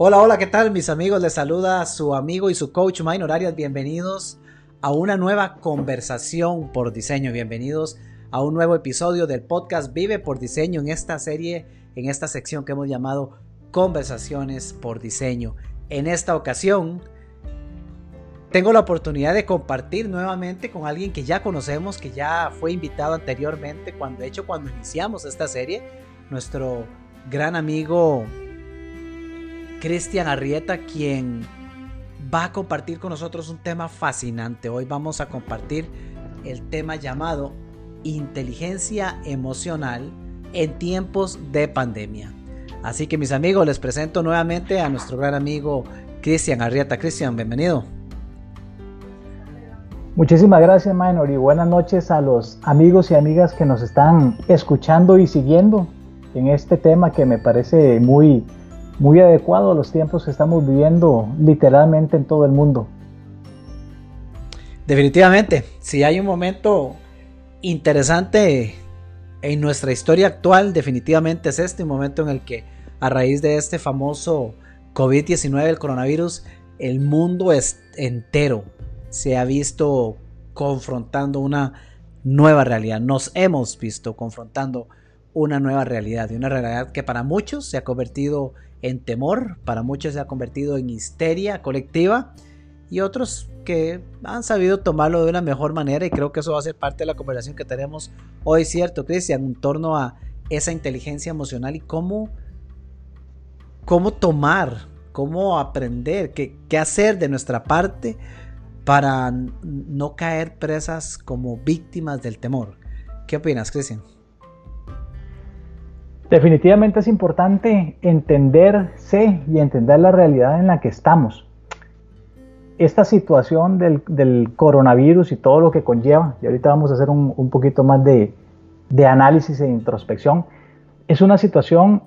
Hola, hola, ¿qué tal mis amigos? Les saluda su amigo y su coach Minor Arias. Bienvenidos a una nueva conversación por diseño. Bienvenidos a un nuevo episodio del podcast Vive por Diseño en esta serie, en esta sección que hemos llamado Conversaciones por Diseño. En esta ocasión tengo la oportunidad de compartir nuevamente con alguien que ya conocemos, que ya fue invitado anteriormente, cuando de hecho cuando iniciamos esta serie, nuestro gran amigo Cristian Arrieta, quien va a compartir con nosotros un tema fascinante. Hoy vamos a compartir el tema llamado inteligencia emocional en tiempos de pandemia. Así que mis amigos, les presento nuevamente a nuestro gran amigo Cristian Arrieta. Cristian, bienvenido. Muchísimas gracias, Minor, y buenas noches a los amigos y amigas que nos están escuchando y siguiendo en este tema que me parece muy muy adecuado a los tiempos que estamos viviendo literalmente en todo el mundo. Definitivamente, si hay un momento interesante en nuestra historia actual, definitivamente es este momento en el que a raíz de este famoso COVID-19, el coronavirus, el mundo entero se ha visto confrontando una nueva realidad. Nos hemos visto confrontando una nueva realidad y una realidad que para muchos se ha convertido en temor, para muchos se ha convertido en histeria colectiva y otros que han sabido tomarlo de una mejor manera y creo que eso va a ser parte de la conversación que tenemos hoy, ¿cierto, Cristian? En torno a esa inteligencia emocional y cómo, cómo tomar, cómo aprender, qué, qué hacer de nuestra parte para no caer presas como víctimas del temor. ¿Qué opinas, Cristian? Definitivamente es importante entenderse y entender la realidad en la que estamos. Esta situación del, coronavirus y todo lo que conlleva, y ahorita vamos a hacer un, poquito más de, de análisis e introspección, es una situación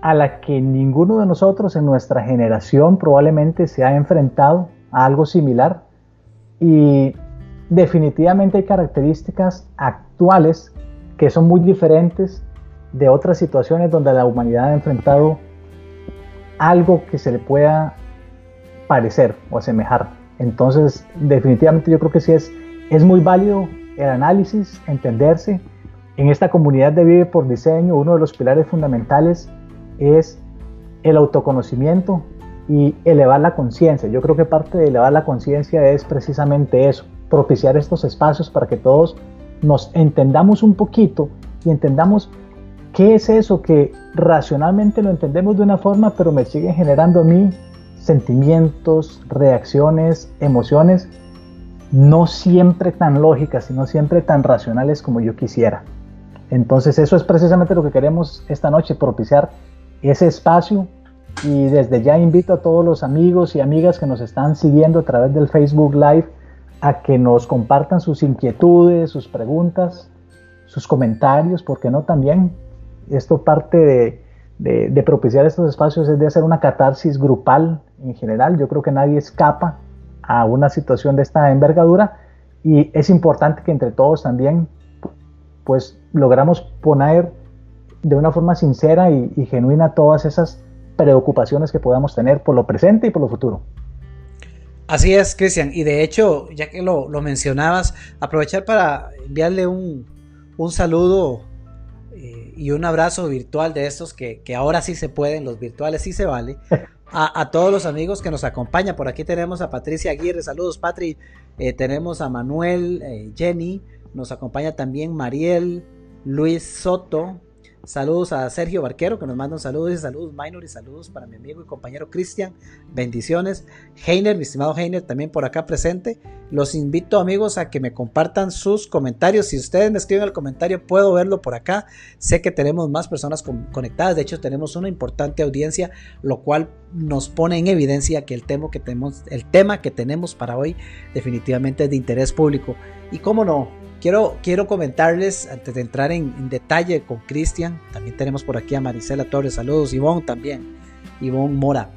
a la que ninguno de nosotros en nuestra generación probablemente se ha enfrentado a algo similar y definitivamente hay características actuales que son muy diferentes de otras situaciones donde la humanidad ha enfrentado algo que se le pueda parecer o asemejar. Entonces, definitivamente yo creo que sí es, es muy válido el análisis, entenderse. En esta comunidad de Vive por Diseño, uno de los pilares fundamentales es el autoconocimiento y elevar la conciencia. Yo creo que parte de elevar la conciencia es precisamente eso, propiciar estos espacios para que todos nos entendamos un poquito y entendamos ¿Qué es eso que racionalmente lo entendemos de una forma, pero me sigue generando a mí sentimientos, reacciones, emociones, no siempre tan lógicas, sino siempre tan racionales como yo quisiera? Entonces eso es precisamente lo que queremos esta noche, propiciar ese espacio y desde ya invito a todos los amigos y amigas que nos están siguiendo a través del Facebook Live a que nos compartan sus inquietudes, sus preguntas, sus comentarios, porque no también esto parte de, propiciar estos espacios es de hacer una catarsis grupal en general. Yo creo que nadie escapa a una situación de esta envergadura y es importante que entre todos también pues logramos poner de una forma sincera y, genuina todas esas preocupaciones que podamos tener por lo presente y por lo futuro. Así es, Cristian. Y de hecho, ya que lo, mencionabas, aprovechar para enviarle un, un saludo y un abrazo virtual de estos que, ahora sí se pueden, los virtuales sí se vale. A, todos los amigos que nos acompañan. Por aquí tenemos a Patricia Aguirre, saludos Patri. Eh, tenemos a Manuel, eh, Jenny, nos acompaña también Mariel, Luis Soto, Saludos a Sergio Barquero que nos manda un saludo. Dice saludos Minor y saludos para mi amigo y compañero Cristian. Bendiciones. Heiner, mi estimado Heiner, también por acá presente. Los invito amigos a que me compartan sus comentarios. Si ustedes me escriben el comentario puedo verlo por acá. Sé que tenemos más personas conectadas. De hecho tenemos una importante audiencia, lo cual nos pone en evidencia que el tema que tenemos, el tema que tenemos para hoy definitivamente es de interés público. Y cómo no, Quiero, quiero comentarles, antes de entrar en, detalle con Cristian, también tenemos por aquí a Marisela Torres, saludos, Ivonne también, Ivonne Mora,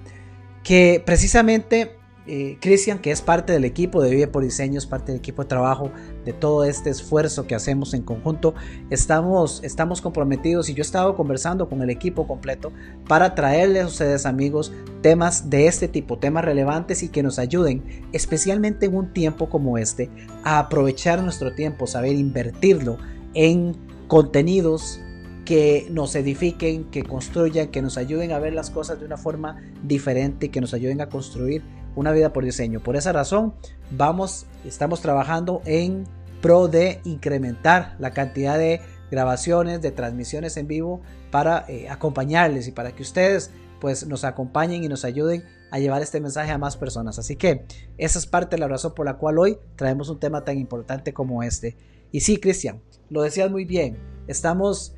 que precisamente eh, Cristian, que es parte del equipo de Vive por Diseño, es parte del equipo de trabajo de todo este esfuerzo que hacemos en conjunto. Estamos, estamos comprometidos y yo he estado conversando con el equipo completo para traerles a ustedes, amigos, temas de este tipo, temas relevantes y que nos ayuden, especialmente en un tiempo como este, a aprovechar nuestro tiempo, saber invertirlo en contenidos que nos edifiquen, que construyan, que nos ayuden a ver las cosas de una forma diferente, que nos ayuden a construir una vida por diseño. Por esa razón, vamos, estamos trabajando en pro de incrementar la cantidad de grabaciones, de transmisiones en vivo para eh, acompañarles y para que ustedes pues nos acompañen y nos ayuden a llevar este mensaje a más personas. Así que esa es parte de la razón por la cual hoy traemos un tema tan importante como este. Y sí, Cristian, lo decías muy bien, estamos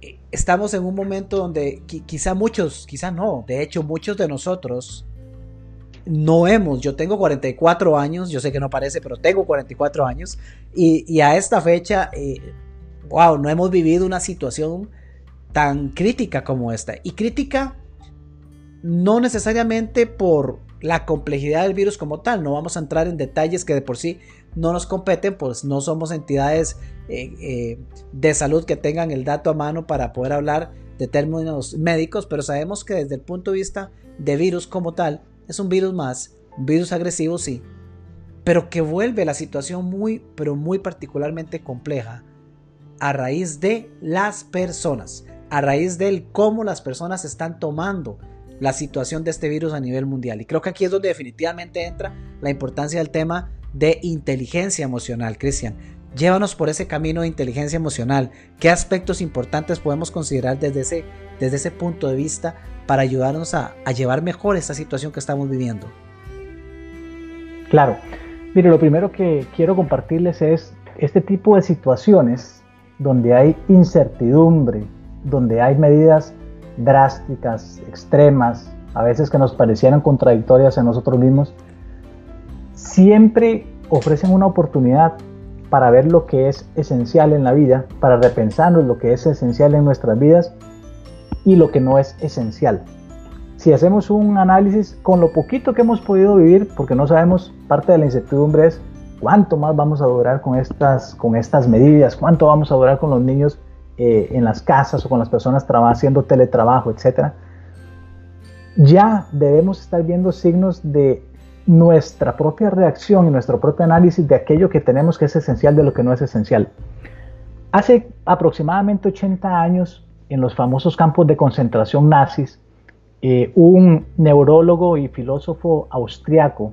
eh, estamos en un momento donde quizá muchos, quizá no, de hecho muchos de nosotros no hemos, yo tengo 44 años, yo sé que no parece, pero tengo 44 años. Y, a esta fecha, wow, eh, no hemos vivido una situación tan crítica como esta. Y crítica no necesariamente por la complejidad del virus como tal, no vamos a entrar en detalles que de por sí no nos competen, pues no somos entidades eh, eh, de salud que tengan el dato a mano para poder hablar de términos médicos, pero sabemos que desde el punto de vista de virus como tal, es un virus más, un virus agresivo sí, pero que vuelve la situación muy, pero muy particularmente compleja a raíz de las personas, a raíz del cómo las personas están tomando la situación de este virus a nivel mundial. Y creo que aquí es donde definitivamente entra la importancia del tema de inteligencia emocional, Cristian. Llévanos por ese camino de inteligencia emocional. ¿Qué aspectos importantes podemos considerar desde ese, desde ese punto de vista para ayudarnos a, llevar mejor esta situación que estamos viviendo? Claro. Mire, lo primero que quiero compartirles es este tipo de situaciones donde hay incertidumbre, donde hay medidas drásticas, extremas, a veces que nos parecieran contradictorias en nosotros mismos, siempre ofrecen una oportunidad para ver lo que es esencial en la vida, para repensarnos lo que es esencial en nuestras vidas y lo que no es esencial. Si hacemos un análisis con lo poquito que hemos podido vivir, porque no sabemos, parte de la incertidumbre es cuánto más vamos a durar con estas, con estas medidas, cuánto vamos a durar con los niños eh, en las casas o con las personas haciendo teletrabajo, etc. Ya debemos estar viendo signos de nuestra propia reacción y nuestro propio análisis de aquello que tenemos que es esencial de lo que no es esencial. Hace aproximadamente 80 años, en los famosos campos de concentración nazis, eh, un neurólogo y filósofo austriaco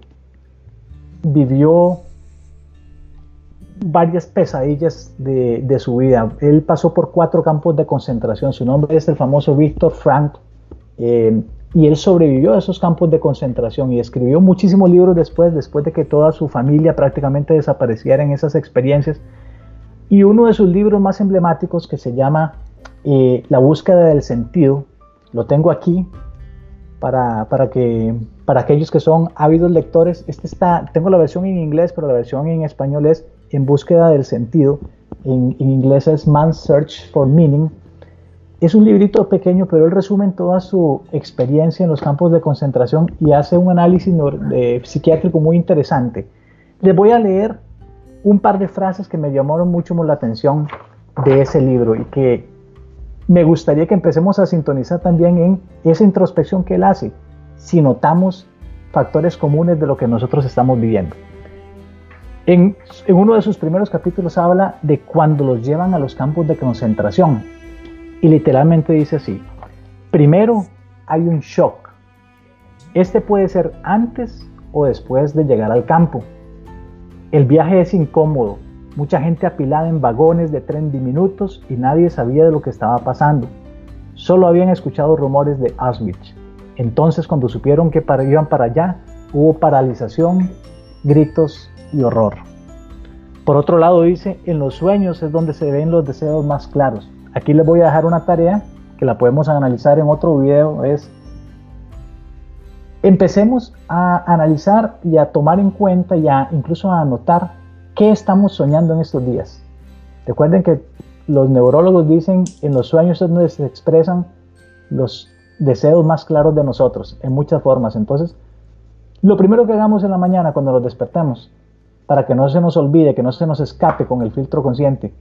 vivió varias pesadillas de, su vida. Él pasó por cuatro campos de concentración. Su nombre es el famoso Víctor Frank. Eh, y él sobrevivió a esos campos de concentración y escribió muchísimos libros después, después de que toda su familia prácticamente desapareciera en esas experiencias. Y uno de sus libros más emblemáticos que se llama eh, La búsqueda del sentido, lo tengo aquí para, para, que, para aquellos que son ávidos lectores. Este está, tengo la versión en inglés, pero la versión en español es En búsqueda del sentido. En, en inglés es Man's Search for Meaning es un librito pequeño, pero él resume toda su experiencia en los campos de concentración y hace un análisis psiquiátrico muy interesante. Les voy a leer un par de frases que me llamaron mucho la atención de ese libro y que me gustaría que empecemos a sintonizar también en esa introspección que él hace, si notamos factores comunes de lo que nosotros estamos viviendo. En, en uno de sus primeros capítulos habla de cuando los llevan a los campos de concentración y literalmente dice así, primero hay un shock. Este puede ser antes o después de llegar al campo. El viaje es incómodo, mucha gente apilada en vagones de tren diminutos y nadie sabía de lo que estaba pasando. Solo habían escuchado rumores de Auschwitz. Entonces cuando supieron que iban para allá, hubo paralización, gritos y horror. Por otro lado dice, en los sueños es donde se ven los deseos más claros. Aquí les voy a dejar una tarea que la podemos analizar en otro video. Es empecemos a analizar y a tomar en cuenta y a incluso a anotar qué estamos soñando en estos días. Recuerden que los neurólogos dicen en los sueños es donde se expresan los deseos más claros de nosotros en muchas formas. Entonces, Lo primero que hagamos en la mañana cuando nos despertamos, para que no se nos olvide, que no se nos escape con el filtro consciente,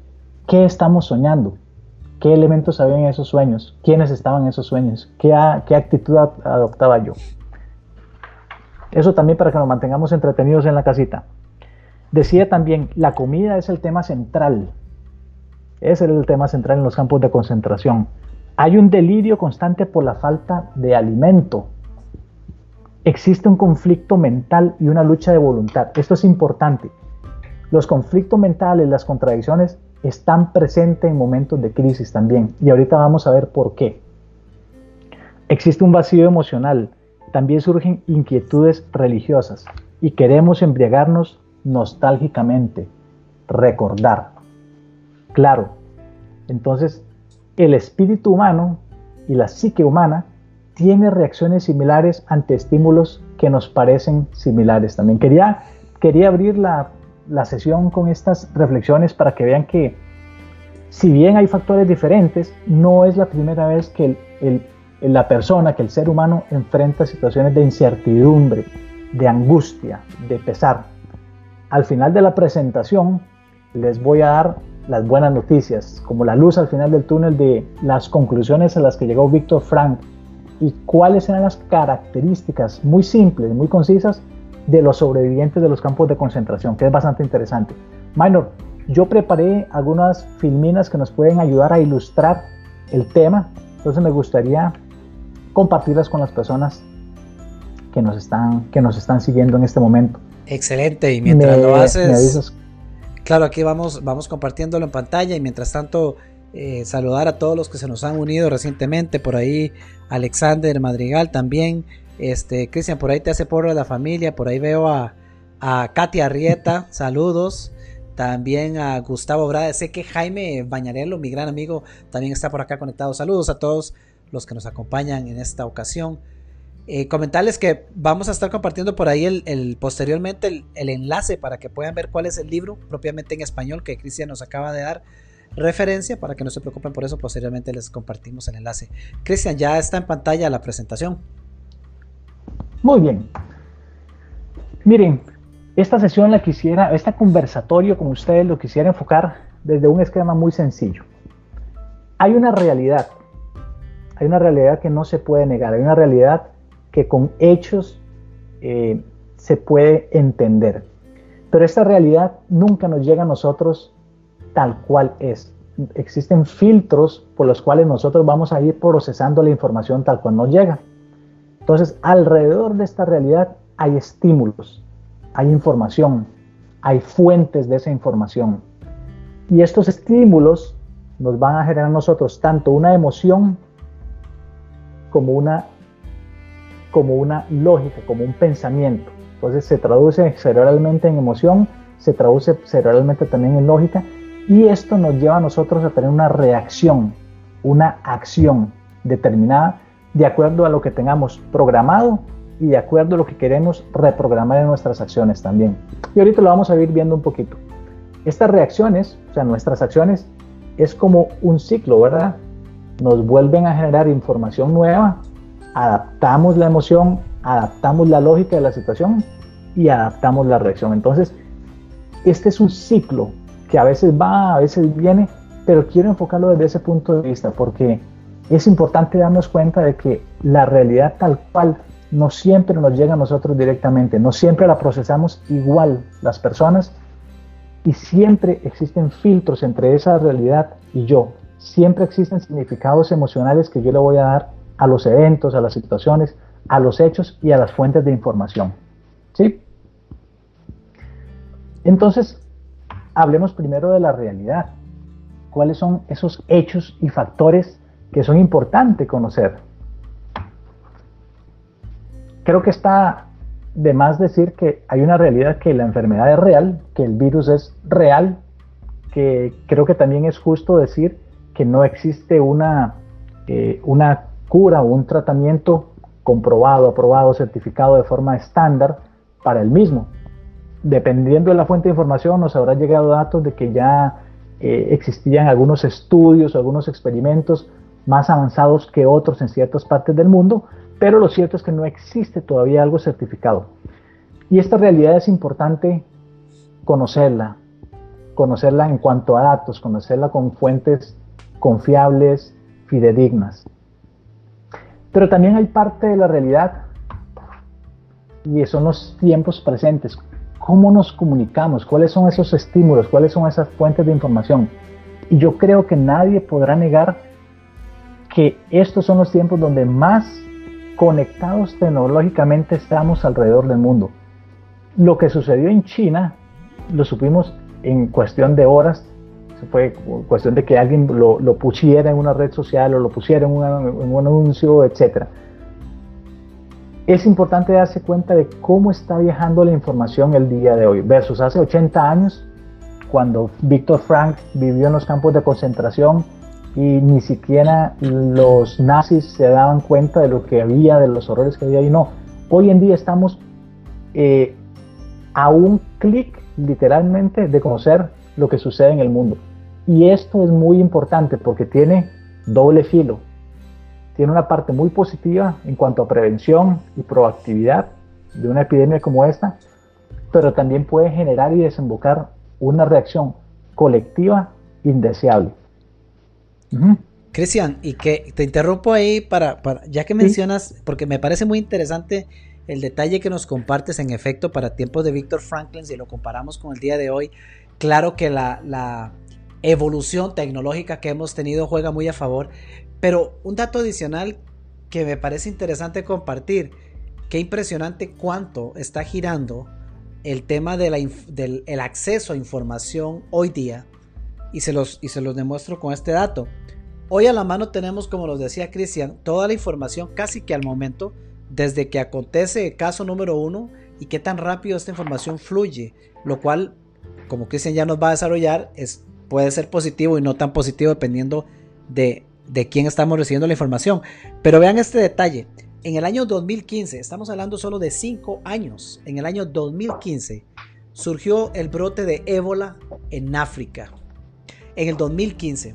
¿qué estamos soñando? ¿Qué elementos había en esos sueños? ¿Quiénes estaban en esos sueños? ¿Qué, actitud adoptaba yo? Eso también para que nos mantengamos entretenidos en la casita. Decía también, la comida es el tema central. Es el tema central en los campos de concentración. Hay un delirio constante por la falta de alimento. Existe un conflicto mental y una lucha de voluntad. Esto es importante. Los conflictos mentales, las contradicciones están presentes en momentos de crisis también. Y ahorita vamos a ver por qué. Existe un vacío emocional. También surgen inquietudes religiosas y queremos embriagarnos nostálgicamente, recordar. Claro, entonces el espíritu humano y la psique humana tiene reacciones similares ante estímulos que nos parecen similares también. Quería, quería abrir la, sesión con estas reflexiones para que vean que si bien hay factores diferentes, no es la primera vez que la persona, que el ser humano enfrenta situaciones de incertidumbre, de angustia, de pesar. Al final de la presentación les voy a dar las buenas noticias, como la luz al final del túnel de las conclusiones a las que llegó Víctor Frank y cuáles eran las características muy simples, muy concisas de los sobrevivientes de los campos de concentración, que es bastante interesante. Minor, yo preparé algunas filminas que nos pueden ayudar a ilustrar el tema, entonces me gustaría compartirlas con las personas que nos están, que nos están siguiendo en este momento. Excelente, y mientras lo haces, claro, aquí vamos, vamos compartiéndolo en pantalla y mientras tanto eh, saludar a todos los que se nos han unido recientemente, por ahí Alexander Madrigal también, este, Cristian, por ahí te hace porro de la familia, por ahí veo a, a Katia Arrieta, saludos. También a Gustavo Brada, sé que Jaime Bañarello, mi gran amigo, también está por acá conectado. Saludos a todos los que nos acompañan en esta ocasión. Eh, comentarles que vamos a estar compartiendo por ahí el, posteriormente el, enlace para que puedan ver cuál es el libro propiamente en español que Cristian nos acaba de dar referencia para que no se preocupen por eso posteriormente les compartimos el enlace Cristian ya está en pantalla la presentación muy bien miren esta sesión la quisiera este conversatorio con ustedes lo quisiera enfocar desde un esquema muy sencillo hay una realidad hay una realidad que no se puede negar hay una realidad que con hechos eh, se puede entender. Pero esta realidad nunca nos llega a nosotros tal cual es. Existen filtros por los cuales nosotros vamos a ir procesando la información tal cual nos llega. Entonces, alrededor de esta realidad hay estímulos, hay información, hay fuentes de esa información. Y estos estímulos nos van a generar a nosotros tanto una emoción como una como una lógica, como un pensamiento. Entonces se traduce cerebralmente en emoción, se traduce cerebralmente también en lógica y esto nos lleva a nosotros a tener una reacción, una acción determinada de acuerdo a lo que tengamos programado y de acuerdo a lo que queremos reprogramar en nuestras acciones también. Y ahorita lo vamos a ir viendo un poquito. Estas reacciones, o sea, nuestras acciones, es como un ciclo, ¿verdad? Nos vuelven a generar información nueva adaptamos la emoción, adaptamos la lógica de la situación y adaptamos la reacción. Entonces, este es un ciclo que a veces va, a veces viene, pero quiero enfocarlo desde ese punto de vista porque es importante darnos cuenta de que la realidad tal cual no siempre nos llega a nosotros directamente, no siempre la procesamos igual las personas y siempre existen filtros entre esa realidad y yo. Siempre existen significados emocionales que yo le voy a dar a los eventos, a las situaciones, a los hechos y a las fuentes de información. ¿Sí? Entonces, hablemos primero de la realidad. ¿Cuáles son esos hechos y factores que son importantes conocer? Creo que está de más decir que hay una realidad que la enfermedad es real, que el virus es real, que creo que también es justo decir que no existe una, eh, una cura o un tratamiento comprobado, aprobado, certificado de forma estándar para el mismo. Dependiendo de la fuente de información, nos habrá llegado datos de que ya eh, existían algunos estudios, algunos experimentos más avanzados que otros en ciertas partes del mundo, pero lo cierto es que no existe todavía algo certificado. Y esta realidad es importante conocerla, conocerla en cuanto a datos, conocerla con fuentes confiables, fidedignas. Pero también hay parte de la realidad y son los tiempos presentes. ¿Cómo nos comunicamos? ¿Cuáles son esos estímulos? ¿Cuáles son esas fuentes de información? Y yo creo que nadie podrá negar que estos son los tiempos donde más conectados tecnológicamente estamos alrededor del mundo. Lo que sucedió en China lo supimos en cuestión de horas, fue cuestión de que alguien lo, pusiera en una red social o lo pusiera en, en un anuncio, etc. Es importante darse cuenta de cómo está viajando la información el día de hoy versus hace 80 años, cuando Víctor Frank vivió en los campos de concentración y ni siquiera los nazis se daban cuenta de lo que había, de los horrores que había y no. Hoy en día estamos eh, a un clic literalmente de conocer lo que sucede en el mundo. Y esto es muy importante porque tiene doble filo. Tiene una parte muy positiva en cuanto a prevención y proactividad de una epidemia como esta, pero también puede generar y desembocar una reacción colectiva indeseable. Cristian, y que te interrumpo ahí para, ya que mencionas, porque me parece muy interesante el detalle que nos compartes en efecto para tiempos de Víctor Franklin, si lo comparamos con el día de hoy, claro que la, evolución tecnológica que hemos tenido juega muy a favor, pero un dato adicional que me parece interesante compartir, qué impresionante cuánto está girando el tema de del el acceso a información hoy día, y se, los, y se los demuestro con este dato. Hoy a la mano tenemos, como nos decía Cristian, toda la información casi que al momento desde que acontece el caso número uno y qué tan rápido esta información fluye, lo cual, como Cristian ya nos va a desarrollar, es, puede ser positivo y no tan positivo dependiendo de, de quién estamos recibiendo la información. Pero vean este detalle, en el año 2015, estamos hablando solo de 5 años, en el año 2015 surgió el brote de ébola en África. En el 2015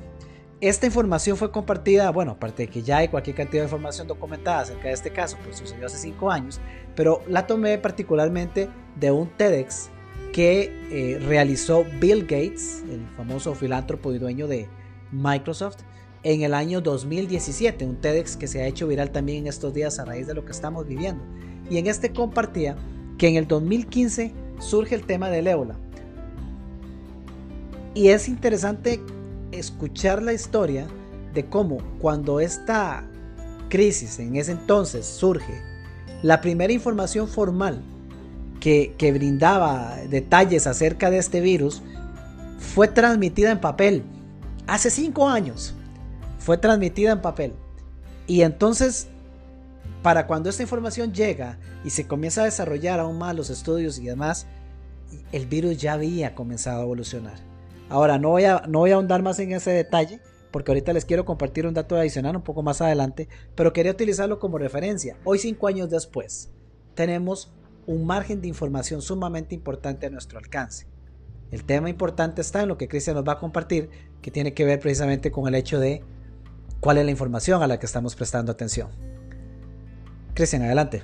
esta información fue compartida, bueno, aparte de que ya hay cualquier cantidad de información documentada acerca de este caso, pues sucedió hace cinco años, pero la tomé particularmente de un TEDx que eh, realizó Bill Gates, el famoso filántropo y dueño de Microsoft, en el año 2017, un TEDx que se ha hecho viral también en estos días a raíz de lo que estamos viviendo. Y en este compartía que en el 2015 surge el tema del ébola. Y es interesante escuchar la historia de cómo cuando esta crisis en ese entonces surge, la primera información formal que, brindaba detalles acerca de este virus fue transmitida en papel. Hace cinco años fue transmitida en papel. Y entonces, para cuando esta información llega y se comienza a desarrollar aún más los estudios y demás, el virus ya había comenzado a evolucionar. Ahora, no voy, a, no voy a ahondar más en ese detalle, porque ahorita les quiero compartir un dato adicional un poco más adelante, pero quería utilizarlo como referencia. Hoy, cinco años después, tenemos un margen de información sumamente importante a nuestro alcance. El tema importante está en lo que Cristian nos va a compartir, que tiene que ver precisamente con el hecho de cuál es la información a la que estamos prestando atención. Cristian, adelante.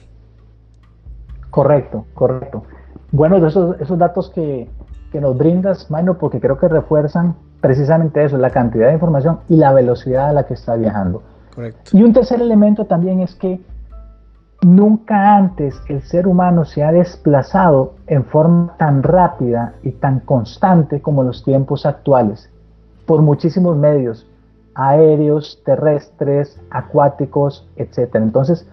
Correcto, correcto. Bueno, esos, esos datos que, que nos brindas, Mano, porque creo que refuerzan precisamente eso, la cantidad de información y la velocidad a la que está viajando. Correcto. Y un tercer elemento también es que nunca antes el ser humano se ha desplazado en forma tan rápida y tan constante como los tiempos actuales, por muchísimos medios, aéreos, terrestres, acuáticos, etc. Entonces,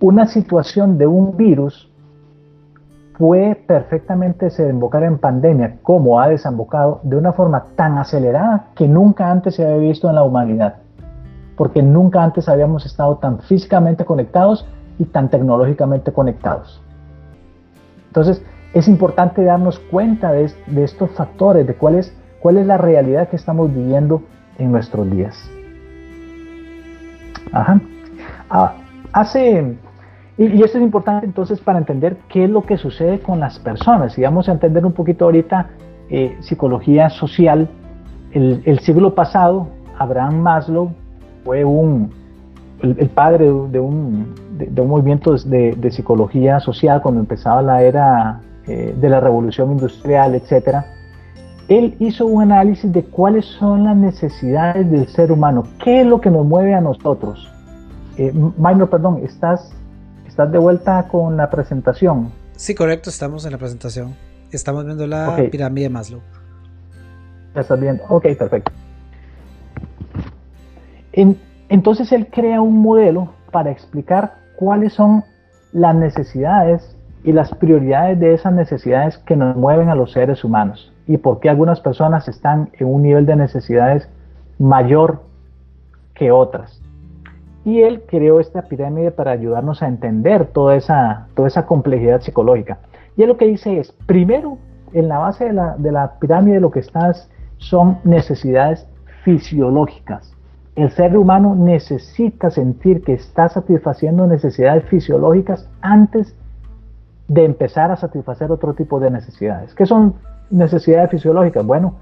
una situación de un virus puede perfectamente desembocar en pandemia, como ha desembocado de una forma tan acelerada que nunca antes se había visto en la humanidad, porque nunca antes habíamos estado tan físicamente conectados y tan tecnológicamente conectados. Entonces, es importante darnos cuenta de, estos factores, de cuál es, cuál es la realidad que estamos viviendo en nuestros días. Ajá. Ah, hace y, esto es importante entonces para entender qué es lo que sucede con las personas. Y vamos a entender un poquito ahorita eh, psicología social. El, siglo pasado, Abraham Maslow fue un, el, padre de un, un movimiento de, psicología social cuando empezaba la era eh, de la revolución industrial, etcétera, él hizo un análisis de cuáles son las necesidades del ser humano, qué es lo que nos mueve a nosotros. Eh, Minor, perdón, ¿estás, ¿estás de vuelta con la presentación? Sí, correcto, estamos en la presentación. Estamos viendo la pirámide de Maslow. Ya estás viendo, ok, perfecto. entonces él crea un modelo para explicar cuáles son las necesidades y las prioridades de esas necesidades que nos mueven a los seres humanos y por qué algunas personas están en un nivel de necesidades mayor que otras. Y él creó esta pirámide para ayudarnos a entender toda esa, toda esa complejidad psicológica. Y él lo que dice es, primero, en la base de la, de la pirámide lo que estás son necesidades fisiológicas. El ser humano necesita sentir que está satisfaciendo necesidades fisiológicas antes de empezar a satisfacer otro tipo de necesidades. ¿Qué son necesidades fisiológicas? Bueno,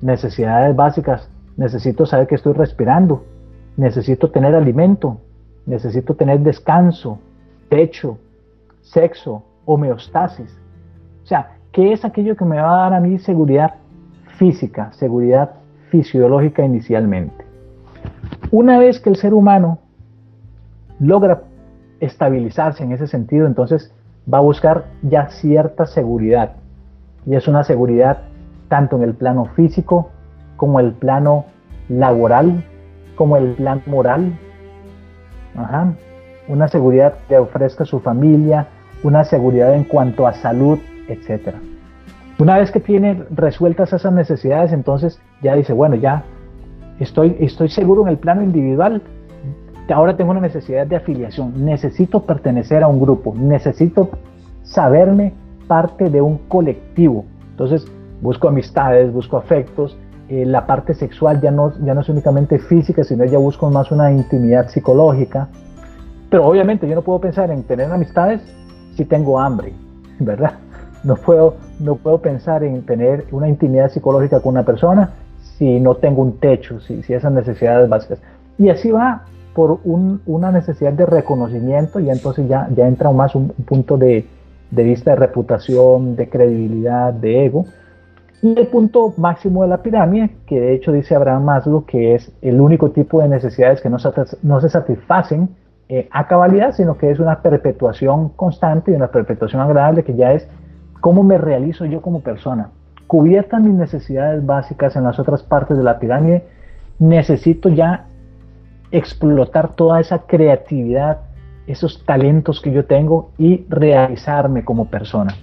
necesidades básicas. Necesito saber que estoy respirando. Necesito tener alimento. Necesito tener descanso, techo, sexo, homeostasis. O sea, ¿qué es aquello que me va a dar a mí seguridad física, seguridad fisiológica inicialmente? Una vez que el ser humano logra estabilizarse en ese sentido, entonces va a buscar ya cierta seguridad y es una seguridad tanto en el plano físico como el plano laboral, como el plano moral. Una seguridad que ofrezca su familia, una seguridad en cuanto a salud, etc. Una vez que tiene resueltas esas necesidades, entonces ya dice, bueno, ya estoy, estoy seguro en el plano individual, ahora tengo una necesidad de afiliación, necesito pertenecer a un grupo, necesito saberme parte de un colectivo. Entonces, busco amistades, busco afectos. Eh, la parte sexual ya no, ya no es únicamente física, sino ya busco más una intimidad psicológica. Pero obviamente yo no puedo pensar en tener amistades si tengo hambre, ¿verdad? No puedo, no puedo pensar en tener una intimidad psicológica con una persona si no tengo un techo, si, si esas necesidades básicas. Y así va por una necesidad de reconocimiento y entonces ya, ya entra más un punto de, de vista de reputación, de credibilidad, de ego. Y el punto máximo de la pirámide, que de hecho dice Abraham Maslow que es el único tipo de necesidades que no se, satisfacen eh, a cabalidad, sino que es una perpetuación constante y una perpetuación agradable, que ya es cómo me realizo yo como persona. Cubiertas mis necesidades básicas en las otras partes de la pirámide, necesito ya explotar toda esa creatividad, esos talentos que yo tengo y realizarme como persona.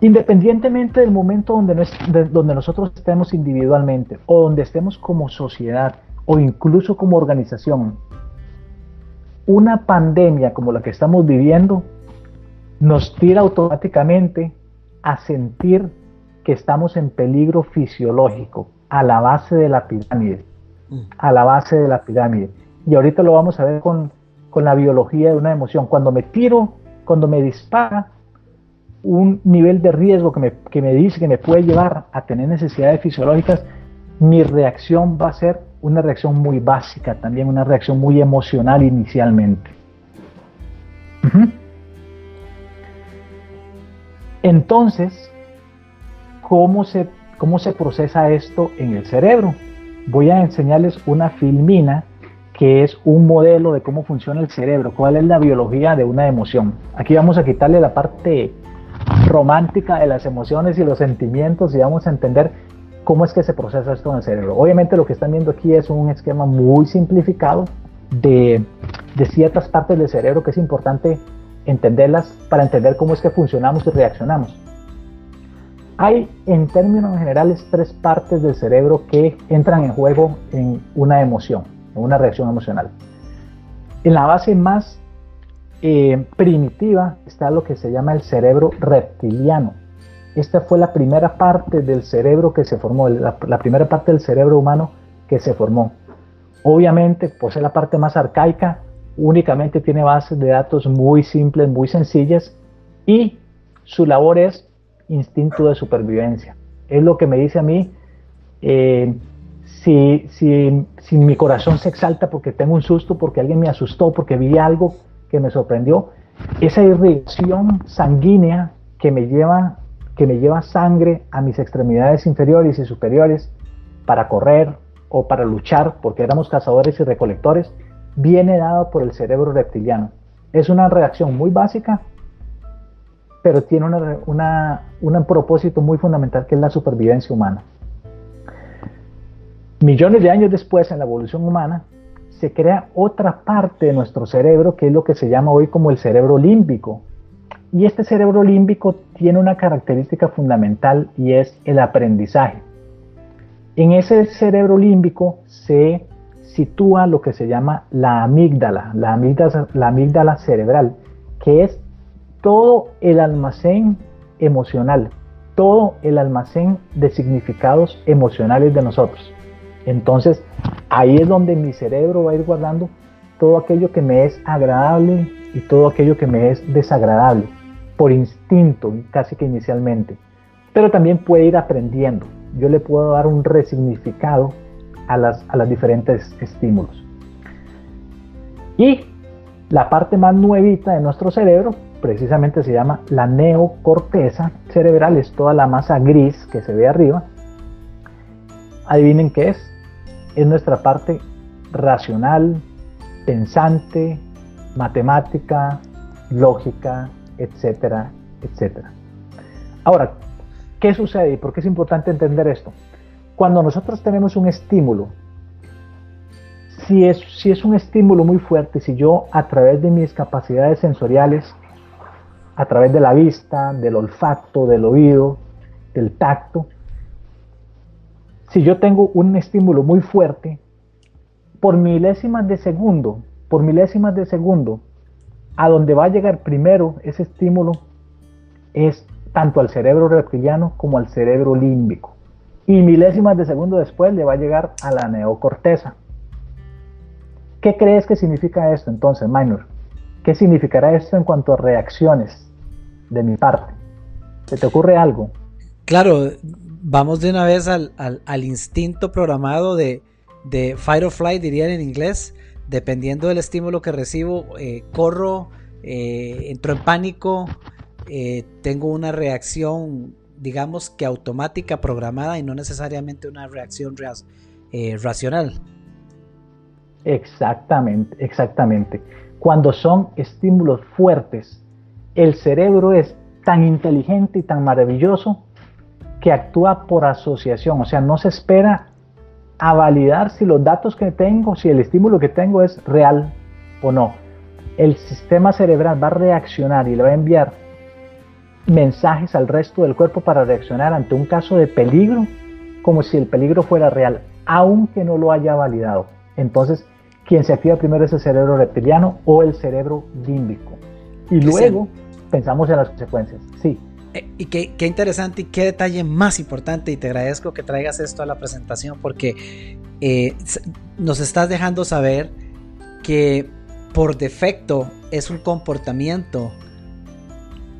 Independientemente del momento donde, nosotros estemos individualmente o donde estemos como sociedad o incluso como organización, una pandemia como la que estamos viviendo nos tira automáticamente a sentir que estamos en peligro fisiológico a la base de la pirámide, a la base de la pirámide. Y ahorita lo vamos a ver con la biología de una emoción. Cuando me tiro, cuando me dispara, un nivel de riesgo que me, que me dice que me puede llevar a tener necesidades fisiológicas, mi reacción va a ser una reacción muy básica, también una reacción muy emocional inicialmente. Entonces, ¿cómo se, ¿cómo se procesa esto en el cerebro? Voy a enseñarles una filmina que es un modelo de cómo funciona el cerebro, cuál es la biología de una emoción. Aquí vamos a quitarle la parte romántica de las emociones y los sentimientos y vamos a entender cómo es que se procesa esto en el cerebro. Obviamente lo que están viendo aquí es un esquema muy simplificado de, de ciertas partes del cerebro que es importante entenderlas para entender cómo es que funcionamos y reaccionamos. Hay en términos generales tres partes del cerebro que entran en juego en una emoción una reacción emocional. En la base más eh, primitiva está lo que se llama el cerebro reptiliano. Esta fue la primera parte del cerebro que se formó, la, primera parte del cerebro humano que se formó. Obviamente, por ser la parte más arcaica, únicamente tiene bases de datos muy simples, muy sencillas y su labor es instinto de supervivencia. Es lo que me dice a mí, eh, si, si, si mi corazón se exalta porque tengo un susto, porque alguien me asustó, porque vi algo que me sorprendió, esa irrigación sanguínea que me lleva que me lleva sangre a mis extremidades inferiores y superiores para correr o para luchar, porque éramos cazadores y recolectores, viene dado por el cerebro reptiliano. Es una reacción muy básica, pero tiene un propósito muy fundamental que es la supervivencia humana. Millones de años después, en la evolución humana, se crea otra parte de nuestro cerebro que es lo que se llama hoy como el cerebro límbico. Y este cerebro límbico tiene una característica fundamental y es el aprendizaje. En ese cerebro límbico se sitúa lo que se llama la amígdala, la amígdala, la amígdala cerebral, que es todo el almacén emocional, todo el almacén de significados emocionales de nosotros. Entonces, ahí es donde mi cerebro va a ir guardando todo aquello que me es agradable y todo aquello que me es desagradable, por instinto, casi que inicialmente. Pero también puede ir aprendiendo. Yo le puedo dar un resignificado a las, a las diferentes estímulos. Y la parte más nuevita de nuestro cerebro precisamente se llama la neocorteza cerebral, es toda la masa gris que se ve arriba. Adivinen qué es, es nuestra parte racional, pensante, matemática, lógica, etcétera, etcétera. Ahora, ¿qué sucede y por qué es importante entender esto? Cuando nosotros tenemos un estímulo, si es, si es un estímulo muy fuerte, si yo a través de mis capacidades sensoriales, a través de la vista, del olfato, del oído, del tacto, si yo tengo un estímulo muy fuerte, por milésimas de segundo, por milésimas de segundo, a donde va a llegar primero ese estímulo es tanto al cerebro reptiliano como al cerebro límbico. Y milésimas de segundo después le va a llegar a la neocorteza. ¿Qué crees que significa esto entonces, Minor? ¿Qué significará esto en cuanto a reacciones de mi parte? ¿Se te ocurre algo? Claro, vamos de una vez al, instinto programado de, de, fight or flight, dirían en inglés. Dependiendo del estímulo que recibo, eh, corro, eh, entro en pánico, eh, tengo una reacción, digamos que automática, programada y no necesariamente una reacción racional. Exactamente, exactamente. Cuando son estímulos fuertes, el cerebro es tan inteligente y tan maravilloso que actúa por asociación, o sea, no se espera a validar si los datos que tengo, si el estímulo que tengo es real o no. El sistema cerebral va a reaccionar y le va a enviar mensajes al resto del cuerpo para reaccionar ante un caso de peligro como si el peligro fuera real, aunque no lo haya validado. Entonces, quien se activa primero es el cerebro reptiliano o el cerebro límbico. Y luego pensamos en las consecuencias. Sí. Eh, y qué, interesante y qué detalle más importante y te agradezco que traigas esto a la presentación porque eh, nos estás dejando saber que por defecto es un comportamiento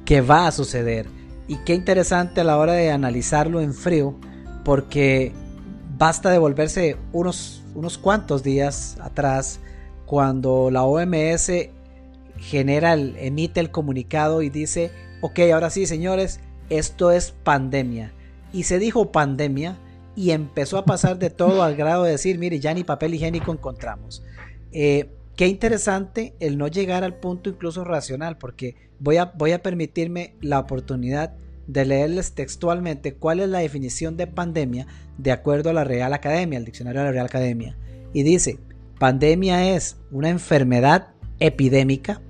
que va a suceder. Y qué interesante a la hora de analizarlo en frío porque basta devolverse unos, unos cuantos días atrás cuando la OMS genera emite el comunicado y dice ok, ahora sí, señores, esto es pandemia. Y se dijo pandemia y empezó a pasar de todo al grado de decir, mire, ya ni papel higiénico encontramos. Eh, qué interesante el no llegar al punto incluso racional, porque voy a, voy a permitirme la oportunidad de leerles textualmente cuál es la definición de pandemia de acuerdo a la Real Academia, el diccionario de la Real Academia. Y dice, pandemia es una enfermedad epidémica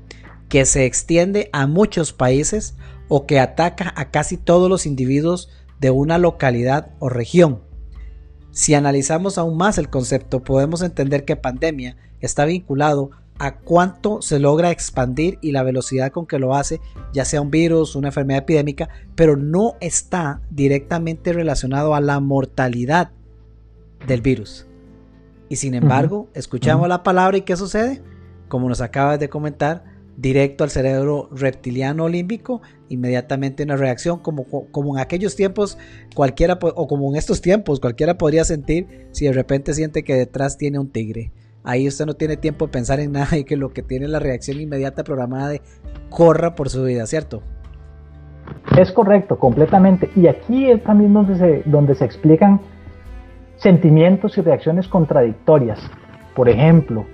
que se extiende a muchos países o que ataca a casi todos los individuos de una localidad o región. Si analizamos aún más el concepto, podemos entender que pandemia está vinculado a cuánto se logra expandir y la velocidad con que lo hace, ya sea un virus, una enfermedad epidémica, pero no está directamente relacionado a la mortalidad del virus. Y sin embargo, escuchamos la palabra y ¿qué sucede? Como nos acabas de comentar, directo al cerebro reptiliano límbico, inmediatamente una reacción como, como en aquellos tiempos cualquiera, o como en estos tiempos, cualquiera podría sentir si de repente siente que detrás tiene un tigre. Ahí usted no tiene tiempo de pensar en nada y que lo que tiene la reacción inmediata programada de corra por su vida, ¿cierto? Es correcto, completamente. Y aquí es también donde se, donde se explican sentimientos y reacciones contradictorias. Por ejemplo,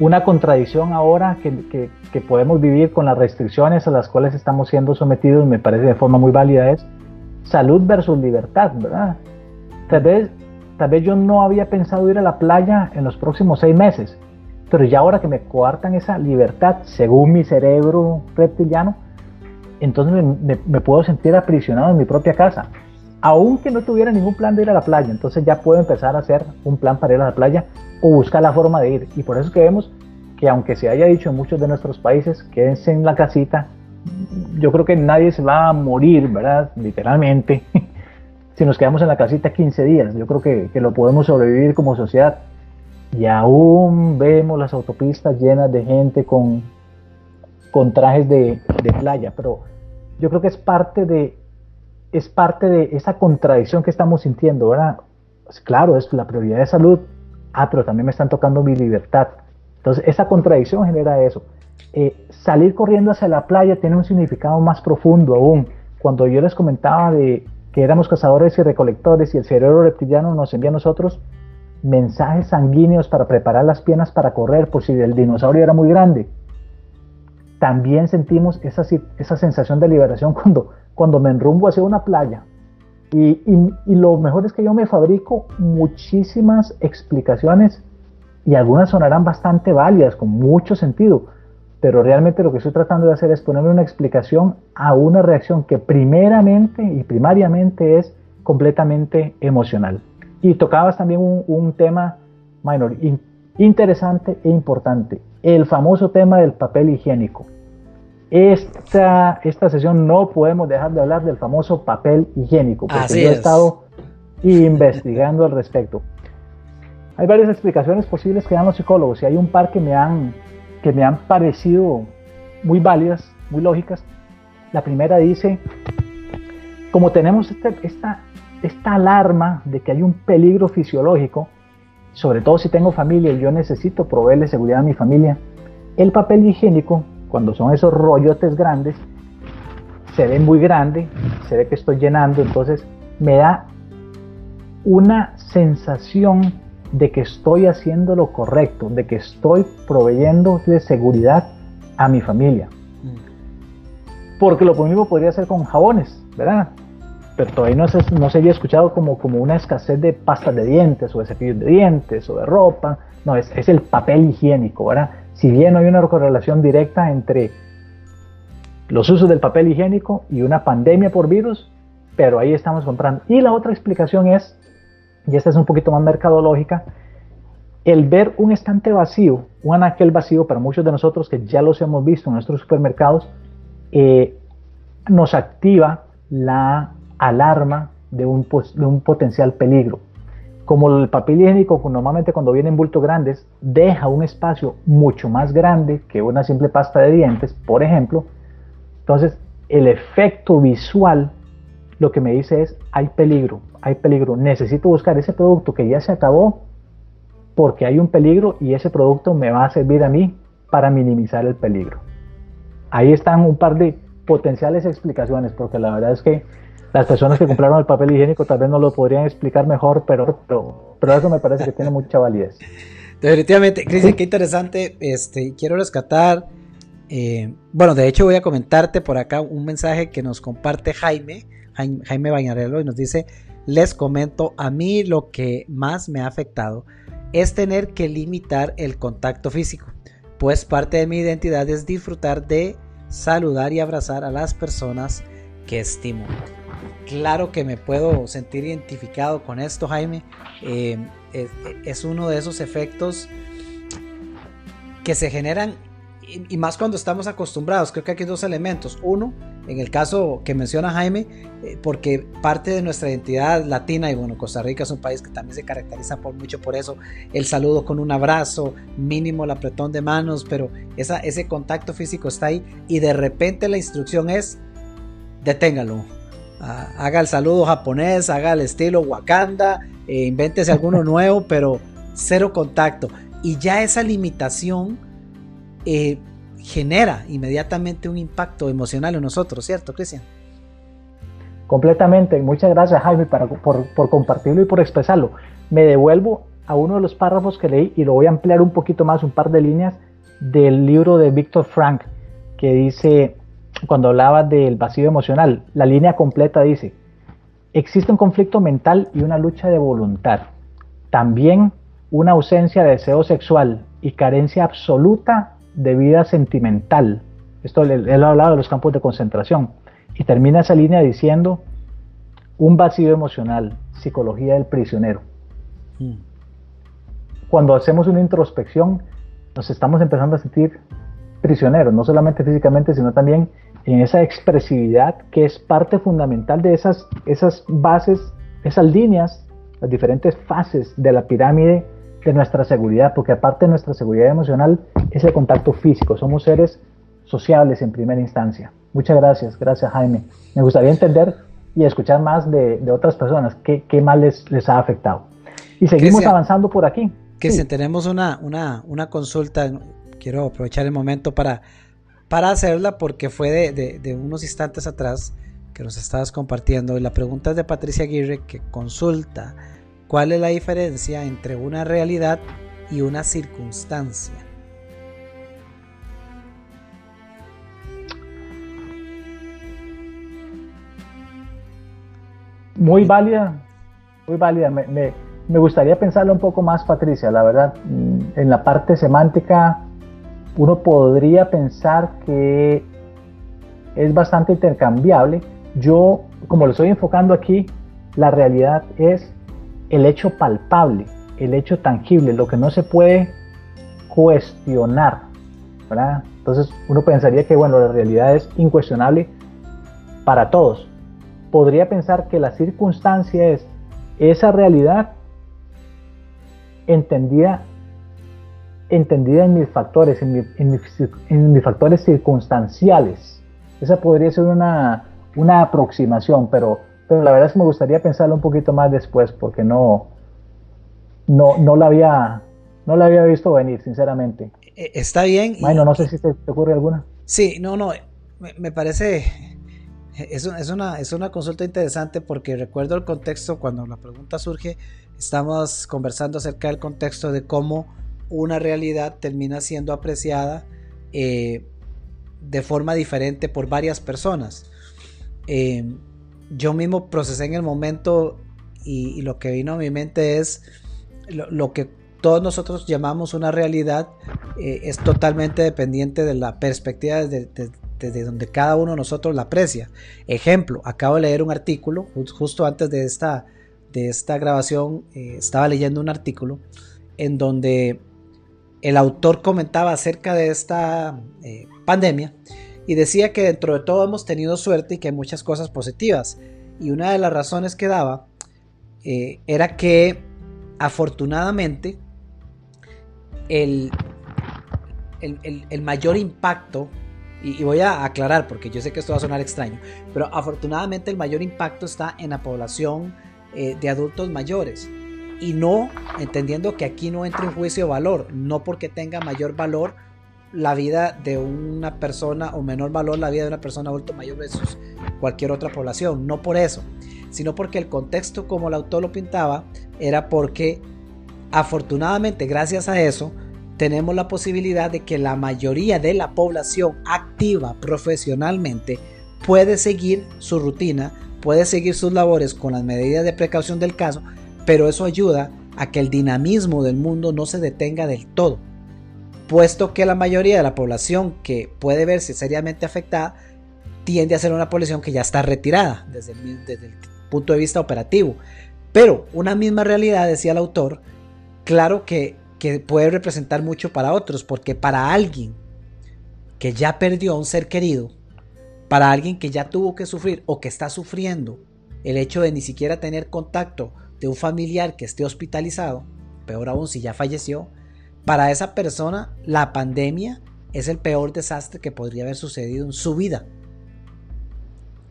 una contradicción ahora que, podemos vivir con las restricciones a las cuales estamos siendo sometidos, me parece de forma muy válida, es salud versus libertad, ¿verdad? Tal vez, tal vez yo no había pensado ir a la playa en los próximos seis meses, pero ya ahora que me coartan esa libertad, según mi cerebro reptiliano, entonces me, puedo sentir aprisionado en mi propia casa, aunque no tuviera ningún plan de ir a la playa. Entonces ya puedo empezar a hacer un plan para ir a la playa o buscar la forma de ir. Y por eso que vemos que aunque se haya dicho en muchos de nuestros países, quédense en la casita, yo creo que nadie se va a morir, ¿verdad? Literalmente, si nos quedamos en la casita 15 días. Yo creo que, que lo podemos sobrevivir como sociedad. Y aún vemos las autopistas llenas de gente con, con trajes de, de playa, pero yo creo que es parte de es parte de esa contradicción que estamos sintiendo, ¿verdad? Pues claro, es la prioridad de salud, ah, pero también me están tocando mi libertad. Entonces, esa contradicción genera eso. Eh, salir corriendo hacia la playa tiene un significado más profundo aún. Cuando yo les comentaba de que éramos cazadores y recolectores y el cerebro reptiliano nos envía a nosotros mensajes sanguíneos para preparar las piernas para correr por si el dinosaurio era muy grande también sentimos esa, esa sensación de liberación cuando, cuando me enrumbo hacia una playa. Y, y, lo mejor es que yo me fabrico muchísimas explicaciones y algunas sonarán bastante válidas, con mucho sentido, pero realmente lo que estoy tratando de hacer es ponerle una explicación a una reacción que primeramente y primariamente es completamente emocional. Y tocabas también un, un tema minor, interesante e importante, el famoso tema del papel higiénico. Esta, esta sesión no podemos dejar de hablar del famoso papel higiénico, porque yo he estado investigando al respecto. Hay varias explicaciones posibles que dan los psicólogos y hay un par que me han, que me han parecido muy válidas, muy lógicas. La primera dice, como tenemos este, esta, esta alarma de que hay un peligro fisiológico, sobre todo si tengo familia y yo necesito proveerle seguridad a mi familia, el papel higiénico, cuando son esos rollotes grandes, se ve muy grande, se ve que estoy llenando, entonces me da una sensación de que estoy haciendo lo correcto, de que estoy proveyendo de seguridad a mi familia. Mm. Porque lo mismo podría ser con jabones, ¿verdad? Pero todavía no se, no se había escuchado como, como una escasez de pastas de dientes o de cepillos de dientes o de ropa. No, es, es el papel higiénico, ¿verdad? Si bien hay una correlación directa entre los usos del papel higiénico y una pandemia por virus, pero ahí estamos comprando. Y la otra explicación es, y esta es un poquito más mercadológica, el ver un estante vacío, un anaquel vacío para muchos de nosotros que ya los hemos visto en nuestros supermercados, eh, nos activa la alarma de un, de un potencial peligro. Como el papel higiénico normalmente cuando viene en bultos grandes deja un espacio mucho más grande que una simple pasta de dientes, por ejemplo, entonces el efecto visual lo que me dice es hay peligro, hay peligro, necesito buscar ese producto que ya se acabó porque hay un peligro y ese producto me va a servir a mí para minimizar el peligro. Ahí están un par de potenciales explicaciones porque la verdad es que las personas que compraron el papel higiénico tal vez no lo podrían explicar mejor, pero, pero, eso me parece que tiene mucha validez. Definitivamente, Cristian, qué interesante. Este, quiero rescatar. Eh, bueno, de hecho, voy a comentarte por acá un mensaje que nos comparte Jaime, Jaime, Jaime Bañarello, y nos dice: Les comento, a mí lo que más me ha afectado es tener que limitar el contacto físico, pues parte de mi identidad es disfrutar de saludar y abrazar a las personas que estimo claro que me puedo sentir identificado con esto, Jaime. Eh, es, uno de esos efectos que se generan, y, más cuando estamos acostumbrados. Creo que aquí hay dos elementos. Uno, En el caso que menciona Jaime, eh, porque parte de nuestra identidad latina, y bueno, Costa Rica es un país que también se caracteriza por mucho por eso, el saludo con un abrazo, mínimo el apretón de manos, pero esa, ese contacto físico está ahí y de repente la instrucción es, deténgalo, haga el saludo japonés, haga el estilo Wakanda, eh, invéntese alguno nuevo, pero cero contacto. Y ya esa limitación eh, genera inmediatamente un impacto emocional en nosotros, ¿cierto, Cristian? Completamente. Muchas gracias, Jaime, por, compartirlo y por expresarlo. Me devuelvo a uno de los párrafos que leí y lo voy a ampliar un poquito más, un par de líneas del libro de Víctor Frank, que dice, cuando hablaba del vacío emocional, la línea completa dice, existe un conflicto mental y una lucha de voluntad. También una ausencia de deseo sexual y carencia absoluta de vida sentimental. Esto él, ha hablado de los campos de concentración. Y termina esa línea diciendo un vacío emocional, psicología del prisionero. Hmm. Cuando hacemos una introspección, nos estamos empezando a sentir prisioneros, no solamente físicamente, sino también en esa expresividad que es parte fundamental de esas, esas bases, esas líneas, las diferentes fases de la pirámide de nuestra seguridad, porque aparte de nuestra seguridad emocional es el contacto físico, somos seres sociables en primera instancia. Muchas gracias, gracias Jaime. Me gustaría entender y escuchar más de, otras personas, qué, qué mal les, les ha afectado. Y seguimos avanzando por aquí. Que si tenemos una, una, una, consulta, quiero aprovechar el momento para, para hacerla porque fue de, unos instantes atrás que nos estabas compartiendo la pregunta es de Patricia Aguirre que consulta ¿Cuál es la diferencia entre una realidad y una circunstancia? Muy válida, muy válida. Me, gustaría pensarlo un poco más, Patricia, la verdad. En la parte semántica, uno podría pensar que es bastante intercambiable. Yo, como lo estoy enfocando aquí, la realidad es el hecho palpable, el hecho tangible, lo que no se puede cuestionar. ¿verdad? Entonces uno pensaría que bueno, la realidad es incuestionable para todos. Podría pensar que la circunstancia es esa realidad entendida, entendida en mis factores, en, mis, factores circunstanciales. Esa podría ser una, una aproximación, pero pero la verdad es que me gustaría pensarlo un poquito más después porque no, no, no la había, no la había visto venir, sinceramente. E, está bien. Bueno, no sé si te, ocurre alguna. Sí, no, no, me, parece, es, es, una, es una consulta interesante porque recuerdo el contexto cuando la pregunta surge, estamos conversando acerca del contexto de cómo una realidad termina siendo apreciada eh, de forma diferente por varias personas. Eh, yo mismo procesé en el momento y, lo que vino a mi mente es lo, que todos nosotros llamamos una realidad eh, es totalmente dependiente de la perspectiva desde, donde cada uno de nosotros la aprecia. Ejemplo, acabo de leer un artículo, justo antes de esta, de esta grabación, estaba leyendo un artículo en donde el autor comentaba acerca de esta eh, pandemia y decía que dentro de todo hemos tenido suerte y que hay muchas cosas positivas. Y una de las razones que daba eh, era que afortunadamente el, el, mayor impacto, y, voy a aclarar porque yo sé que esto va a sonar extraño, pero afortunadamente el mayor impacto está en la población eh, de adultos mayores. Y no entendiendo que aquí no entra un juicio valor, no porque tenga mayor valor la vida de una persona o menor valor la vida de una persona adulto mayor versus cualquier otra población. No por eso, sino porque el contexto como el autor lo pintaba era porque afortunadamente gracias a eso tenemos la posibilidad de que la mayoría de la población activa profesionalmente puede seguir su rutina, puede seguir sus labores con las medidas de precaución del caso, pero eso ayuda a que el dinamismo del mundo no se detenga del todo puesto que la mayoría de la población que puede verse seriamente afectada tiende a ser una población que ya está retirada desde el, punto de vista operativo. Pero una misma realidad, decía el autor, claro que, que puede representar mucho para otros, porque para alguien que ya perdió a un ser querido, para alguien que ya tuvo que sufrir o que está sufriendo el hecho de ni siquiera tener contacto de un familiar que esté hospitalizado, peor aún si ya falleció, para esa persona la pandemia es el peor desastre que podría haber sucedido en su vida.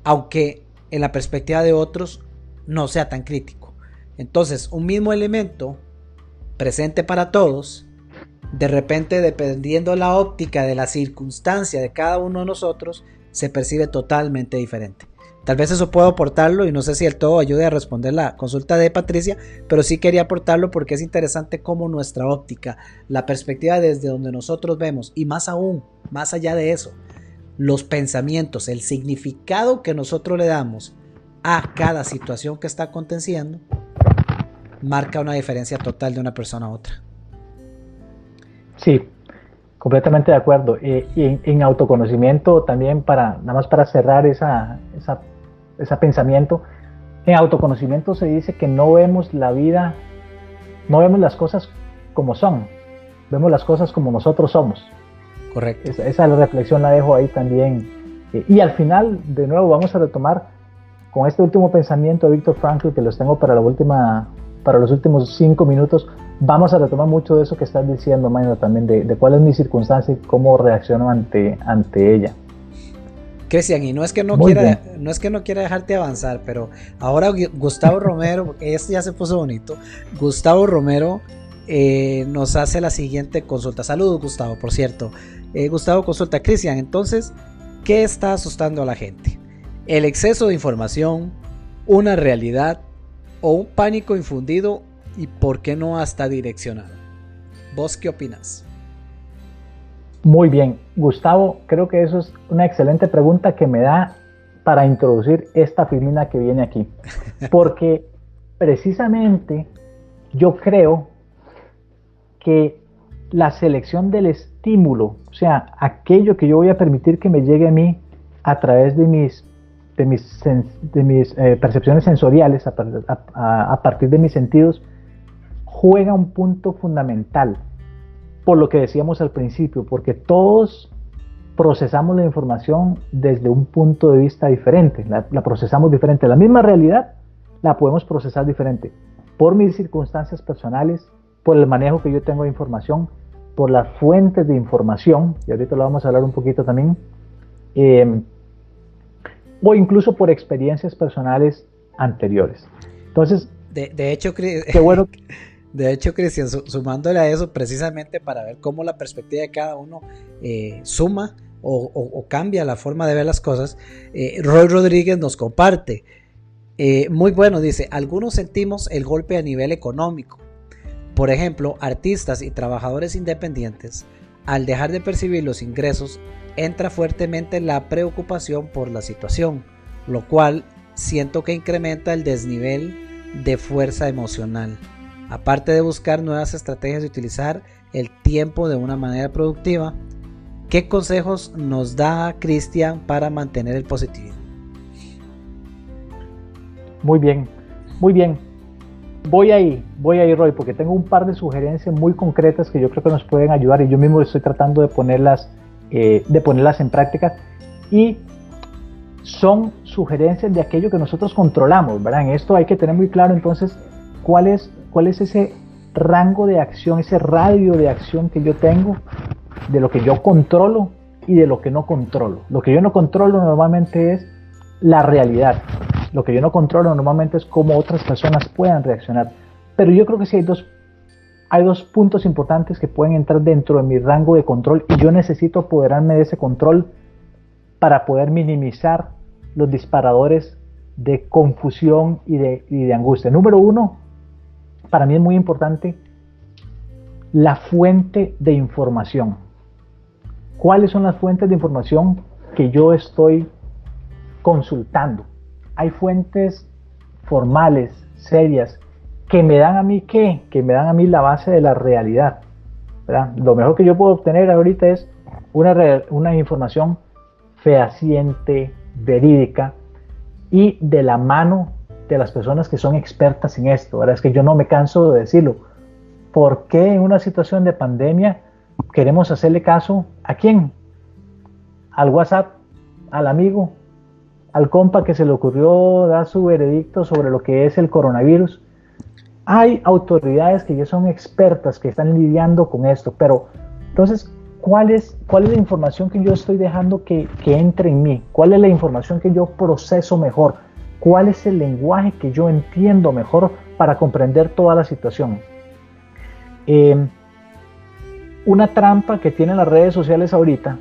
Aunque en la perspectiva de otros no sea tan crítico. Entonces, un mismo elemento presente para todos, de repente dependiendo la óptica de la circunstancia de cada uno de nosotros, se percibe totalmente diferente. Tal vez eso puedo aportarlo y no sé si el todo ayude a responder la consulta de Patricia, pero sí quería aportarlo porque es interesante cómo nuestra óptica, la perspectiva desde donde nosotros vemos y más aún, más allá de eso, los pensamientos, el significado que nosotros le damos a cada situación que está aconteciendo, marca una diferencia total de una persona a otra. Sí, completamente de acuerdo. Eh, y en, autoconocimiento también, para nada más para cerrar esa, esa ese pensamiento. En autoconocimiento se dice que no vemos la vida, no vemos las cosas como son, vemos las cosas como nosotros somos. Correcto. Esa, esa reflexión la dejo ahí también. Eh, y al final, de nuevo, vamos a retomar con este último pensamiento de Víctor Frankl, que los tengo para, la última, para los últimos cinco minutos. Vamos a retomar mucho de eso que estás diciendo, Maino, también, de, de cuál es mi circunstancia y cómo reacciono ante, ante ella. Cristian, y no es que no quiera, no es que no quiera dejarte avanzar, pero ahora Gustavo Romero, porque esto ya se puso bonito, Gustavo Romero eh, nos hace la siguiente consulta. Saludos, Gustavo, por cierto. Eh, Gustavo consulta, Cristian, entonces, ¿qué está asustando a la gente? ¿El exceso de información, una realidad o un pánico infundido y por qué no hasta direccionado? ¿Vos qué opinas? Muy bien, Gustavo, creo que eso es una excelente pregunta que me da para introducir esta filmina que viene aquí. Porque precisamente yo creo que la selección del estímulo, o sea, aquello que yo voy a permitir que me llegue a mí a través de mis, de mis, de mis eh, percepciones sensoriales, a partir de mis sentidos, juega un punto fundamental por lo que decíamos al principio, porque todos procesamos la información desde un punto de vista diferente, la, procesamos diferente. La misma realidad la podemos procesar diferente por mis circunstancias personales, por el manejo que yo tengo de información, por las fuentes de información, y ahorita lo vamos a hablar un poquito también, em, o incluso por experiencias personales anteriores. Entonces, de, de hecho, qué bueno. De hecho, Cristian, sumándole a eso precisamente para ver cómo la perspectiva de cada uno eh, suma o, cambia la forma de ver las cosas, eh, Roy Rodríguez nos comparte. Eh, muy bueno, dice, algunos sentimos el golpe a nivel económico. Por ejemplo, artistas y trabajadores independientes, al dejar de percibir los ingresos, entra fuertemente la preocupación por la situación, lo cual siento que incrementa el desnivel de fuerza emocional. Aparte de buscar nuevas estrategias de utilizar el tiempo de una manera productiva, ¿qué consejos nos da Cristian para mantener el positivismo? Muy bien, muy bien. Voy ahí, voy ahí, Roy, porque tengo un par de sugerencias muy concretas que yo creo que nos pueden ayudar y yo mismo estoy tratando de ponerlas, eh, de ponerlas en práctica y son sugerencias de aquello que nosotros controlamos, ¿verdad? En esto hay que tener muy claro entonces cuál es cuál es ese rango de acción, ese radio de acción que yo tengo de lo que yo controlo y de lo que no controlo. Lo que yo no controlo normalmente es la realidad. Lo que yo no controlo normalmente es cómo otras personas puedan reaccionar. Pero yo creo que sí hay dos, hay dos puntos importantes que pueden entrar dentro de mi rango de control y yo necesito apoderarme de ese control para poder minimizar los disparadores de confusión y de, y de angustia. Número uno, para mí es muy importante la fuente de información. ¿Cuáles son las fuentes de información que yo estoy consultando? Hay fuentes formales, serias, que me dan a mí qué? Que me dan a mí la base de la realidad. Lo mejor que yo puedo obtener ahorita es una, una información fehaciente, verídica y de la mano de las personas que son expertas en esto. Ahora es que yo no me canso de decirlo. ¿Por qué en una situación de pandemia queremos hacerle caso a quién? Al WhatsApp, al amigo, al compa que se le ocurrió dar su veredicto sobre lo que es el coronavirus. Hay autoridades que ya son expertas que están lidiando con esto, pero entonces, ¿cuál es, cuál es la información que yo estoy dejando que, que entre en mí? ¿Cuál es la información que yo proceso mejor? ¿Cuál es el lenguaje que yo entiendo mejor para comprender toda la situación? Eh, una trampa que tienen las redes sociales ahorita,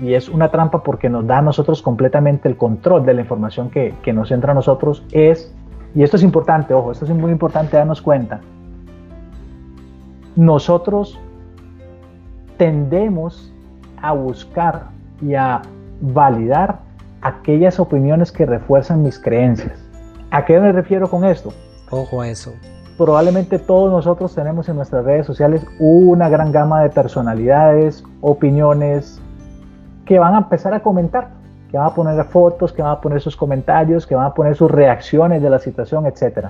y es una trampa porque nos da a nosotros completamente el control de la información que, que nos entra a nosotros, es, y esto es importante, ojo, esto es muy importante darnos cuenta, nosotros tendemos a buscar y a validar aquellas opiniones que refuerzan mis creencias. ¿A qué me refiero con esto? Ojo a eso probablemente todos nosotros tenemos en nuestras redes sociales una gran gama de personalidades, opiniones, que van a empezar a comentar, que van a poner fotos, que van a poner sus comentarios, que van a poner sus reacciones de la situación, etc.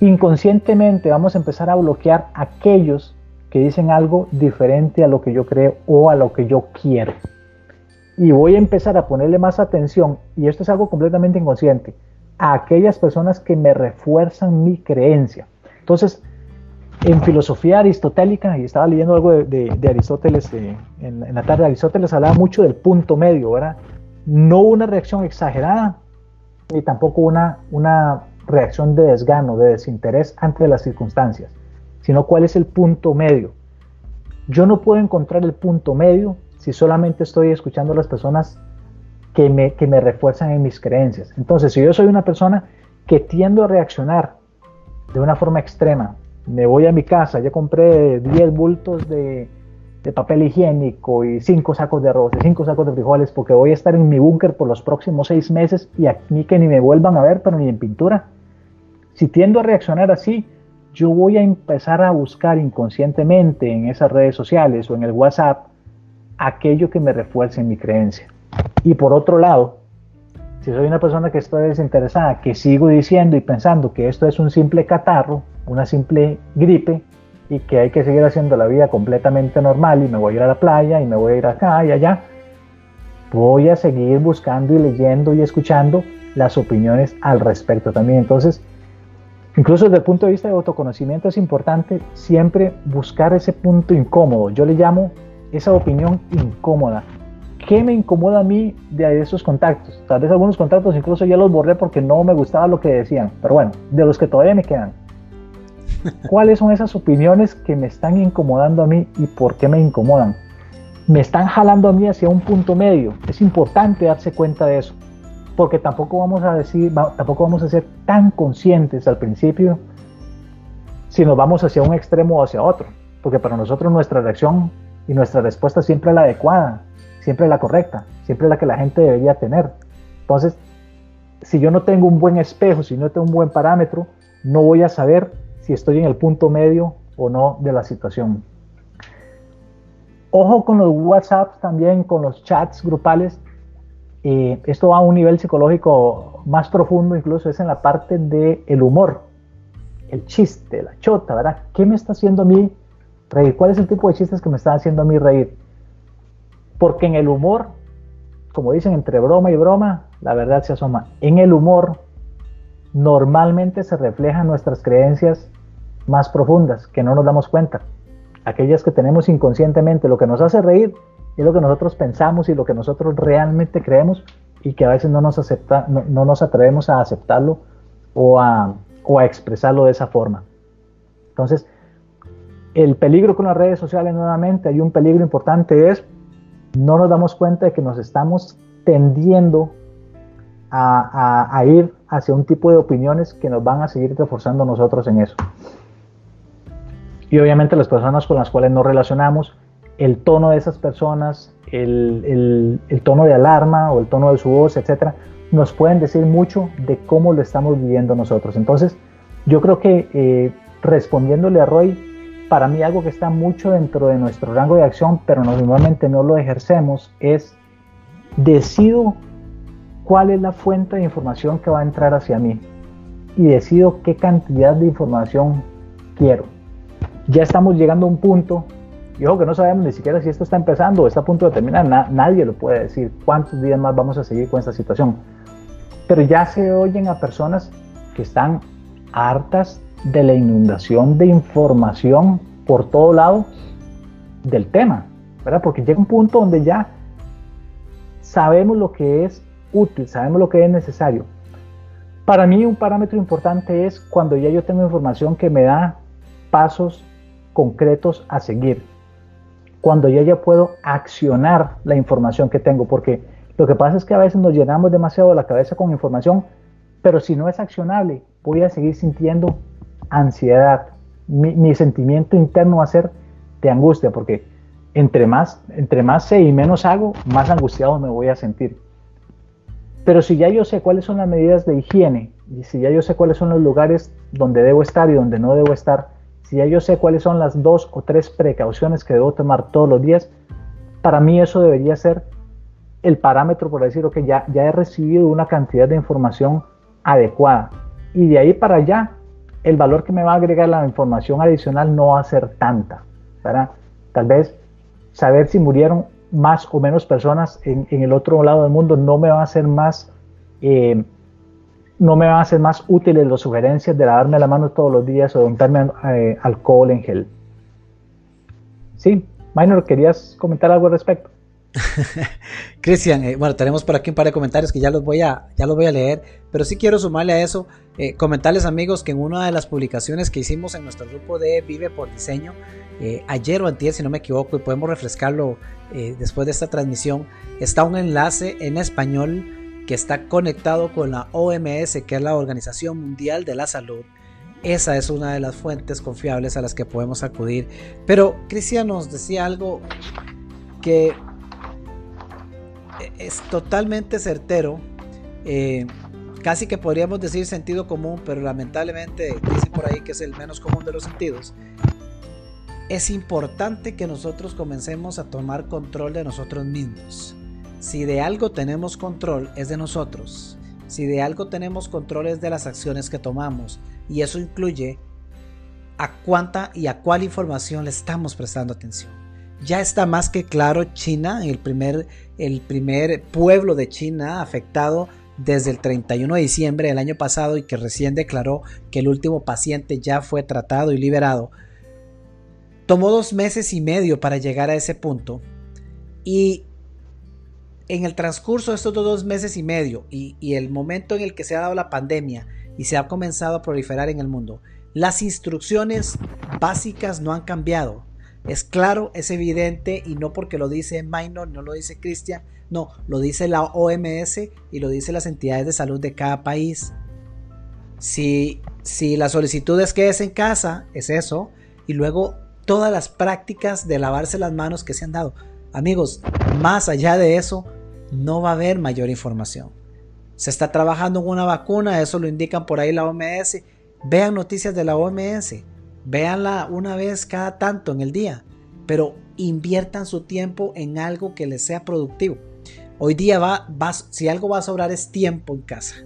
Inconscientemente vamos a empezar a bloquear aquellos que dicen algo diferente a lo que yo creo o a lo que yo quiero. Y voy a empezar a ponerle más atención, y esto es algo completamente inconsciente, a aquellas personas que me refuerzan mi creencia. Entonces, en filosofía aristotélica, y estaba leyendo algo de, Aristóteles en, la tarde, Aristóteles hablaba mucho del punto medio, ¿verdad? No una reacción exagerada, ni tampoco una, una reacción de desgano, de desinterés ante las circunstancias, sino cuál es el punto medio. Yo no puedo encontrar el punto medio si solamente estoy escuchando a las personas que me, que me refuerzan en mis creencias. Entonces, si yo soy una persona que tiendo a reaccionar de una forma extrema, me voy a mi casa, ya compré 10 bultos de, de papel higiénico y 5 sacos de arroz y 5 sacos de frijoles porque voy a estar en mi búnker por los próximos 6 meses y a mí que ni me vuelvan a ver, pero ni en pintura. Si tiendo a reaccionar así, yo voy a empezar a buscar inconscientemente en esas redes sociales o en el WhatsApp aquello que me refuerce en mi creencia. Y por otro lado, si soy una persona que está desinteresada, que sigo diciendo y pensando que esto es un simple catarro, una simple gripe, y que hay que seguir haciendo la vida completamente normal y me voy a ir a la playa y me voy a ir acá y allá, voy a seguir buscando y leyendo y escuchando las opiniones al respecto también. Entonces, incluso desde el punto de vista de autoconocimiento es importante siempre buscar ese punto incómodo. Yo le llamo esa opinión incómoda, ¿Qué me incomoda a mí de esos contactos? Tal vez algunos contactos incluso ya los borré porque no me gustaba lo que decían, pero bueno, de los que todavía me quedan. ¿Cuáles son esas opiniones que me están incomodando a mí y por qué me incomodan? Me están jalando a mí hacia un punto medio. Es importante darse cuenta de eso, porque tampoco vamos a decir, tampoco vamos a ser tan conscientes al principio si nos vamos hacia un extremo o hacia otro, porque para nosotros nuestra reacción y nuestra respuesta siempre la adecuada siempre la correcta, siempre la que la gente debería tener. Entonces, si yo no tengo un buen espejo, si no tengo un buen parámetro, no voy a saber si estoy en el punto medio o no de la situación. Ojo con los WhatsApp también, con los chats grupales. Eh, esto va a un nivel psicológico más profundo, incluso es en la parte del el humor, el chiste, la chota, ¿verdad? ¿Qué me está haciendo a mí reír? ¿Cuál es el tipo de chistes que me está haciendo a mí reír? Porque en el humor, como dicen, entre broma y broma, la verdad se asoma. En el humor normalmente se reflejan nuestras creencias más profundas, que no nos damos cuenta. Aquellas que tenemos inconscientemente, lo que nos hace reír es lo que nosotros pensamos y lo que nosotros realmente creemos y que a veces no nos, acepta, no, nos atrevemos a aceptarlo o a, o a expresarlo de esa forma. Entonces, el peligro con las redes sociales nuevamente, hay un peligro importante, es no nos damos cuenta de que nos estamos tendiendo a, ir hacia un tipo de opiniones que nos van a seguir reforzando nosotros en eso. Y obviamente las personas con las cuales nos relacionamos, el tono de esas personas, el, tono de alarma o el tono de su voz, etcétera, nos pueden decir mucho de cómo lo estamos viviendo nosotros. Entonces, yo creo que eh, respondiéndole a Roy, para mí algo que está mucho dentro de nuestro rango de acción, pero normalmente no lo ejercemos, es decido cuál es la fuente de información que va a entrar hacia mí y decido qué cantidad de información quiero. Ya estamos llegando a un punto Y que no sabemos ni siquiera si esto está empezando o está a punto de terminar. nadie lo puede decir cuántos días más vamos a seguir con esta situación. Pero ya se oyen a personas que están hartas de la inundación de información por todo lado del tema, ¿verdad? Porque llega un punto donde ya sabemos lo que es útil, sabemos lo que es necesario. Para mí un parámetro importante es cuando ya yo tengo información que me da pasos concretos a seguir cuando yo ya puedo accionar la información que tengo, porque lo que pasa es que a veces nos llenamos demasiado la cabeza con información, pero si no es accionable, voy a seguir sintiendo ansiedad. Mi, sentimiento interno va a ser de angustia, porque entre más, entre más sé y menos hago, más angustiado me voy a sentir. Pero si ya yo sé cuáles son las medidas de higiene, y si ya yo sé cuáles son los lugares donde debo estar y donde no debo estar, si ya yo sé cuáles son las dos o tres precauciones que debo tomar todos los días, para mí eso debería ser el parámetro por decir, ok, ya, ya he recibido una cantidad de información adecuada. Y de ahí para allá, el valor que me va a agregar la información adicional no va a ser tanta. ¿verdad? Tal vez saber si murieron más o menos personas en, el otro lado del mundo no me va a hacer más eh, no me van a ser más útiles las sugerencias de lavarme la mano todos los días o de untarme eh, alcohol en gel. Sí, Minor, ¿querías comentar algo al respecto? Cristian, eh, bueno, tenemos por aquí un par de comentarios que ya los voy a, ya los voy a leer, pero sí quiero sumarle a eso, eh, comentarles amigos que en una de las publicaciones que hicimos en nuestro grupo de Vive por Diseño, ayer o antier, si no me equivoco, y podemos refrescarlo después de esta transmisión, está un enlace en español que está conectado con la OMS, que es la Organización Mundial de la Salud. Esa es una de las fuentes confiables a las que podemos acudir. Pero Cristian nos decía algo que es totalmente certero, eh, casi que podríamos decir sentido común, pero lamentablemente dicen por ahí que es el menos común de los sentidos. Es importante que nosotros comencemos a tomar control de nosotros mismos. Si de algo tenemos control es de nosotros. Si de algo tenemos control es de las acciones que tomamos. Y eso incluye a cuánta y a cuál información le estamos prestando atención. Ya está más que claro China, el primer, el primer pueblo de China afectado desde el 31 de diciembre del año pasado y que recién declaró que el último paciente ya fue tratado y liberado. Tomó dos meses y medio para llegar a ese punto y en el transcurso de estos dos meses y medio y, el momento en el que se ha dado la pandemia y se ha comenzado a proliferar en el mundo, las instrucciones básicas no han cambiado. Es claro, es evidente y no porque lo dice Minor, no lo dice Cristian, no, lo dice la OMS y lo dice las entidades de salud de cada país. Si, si la solicitud es que es en casa, es eso, y luego todas las prácticas de lavarse las manos que se han dado. Amigos, más allá de eso, no va a haber mayor información. Se está trabajando en una vacuna, eso lo indican por ahí la OMS. Vean noticias de la OMS, véanla una vez cada tanto en el día, pero inviertan su tiempo en algo que les sea productivo. Hoy día va, si algo va a sobrar es tiempo en casa.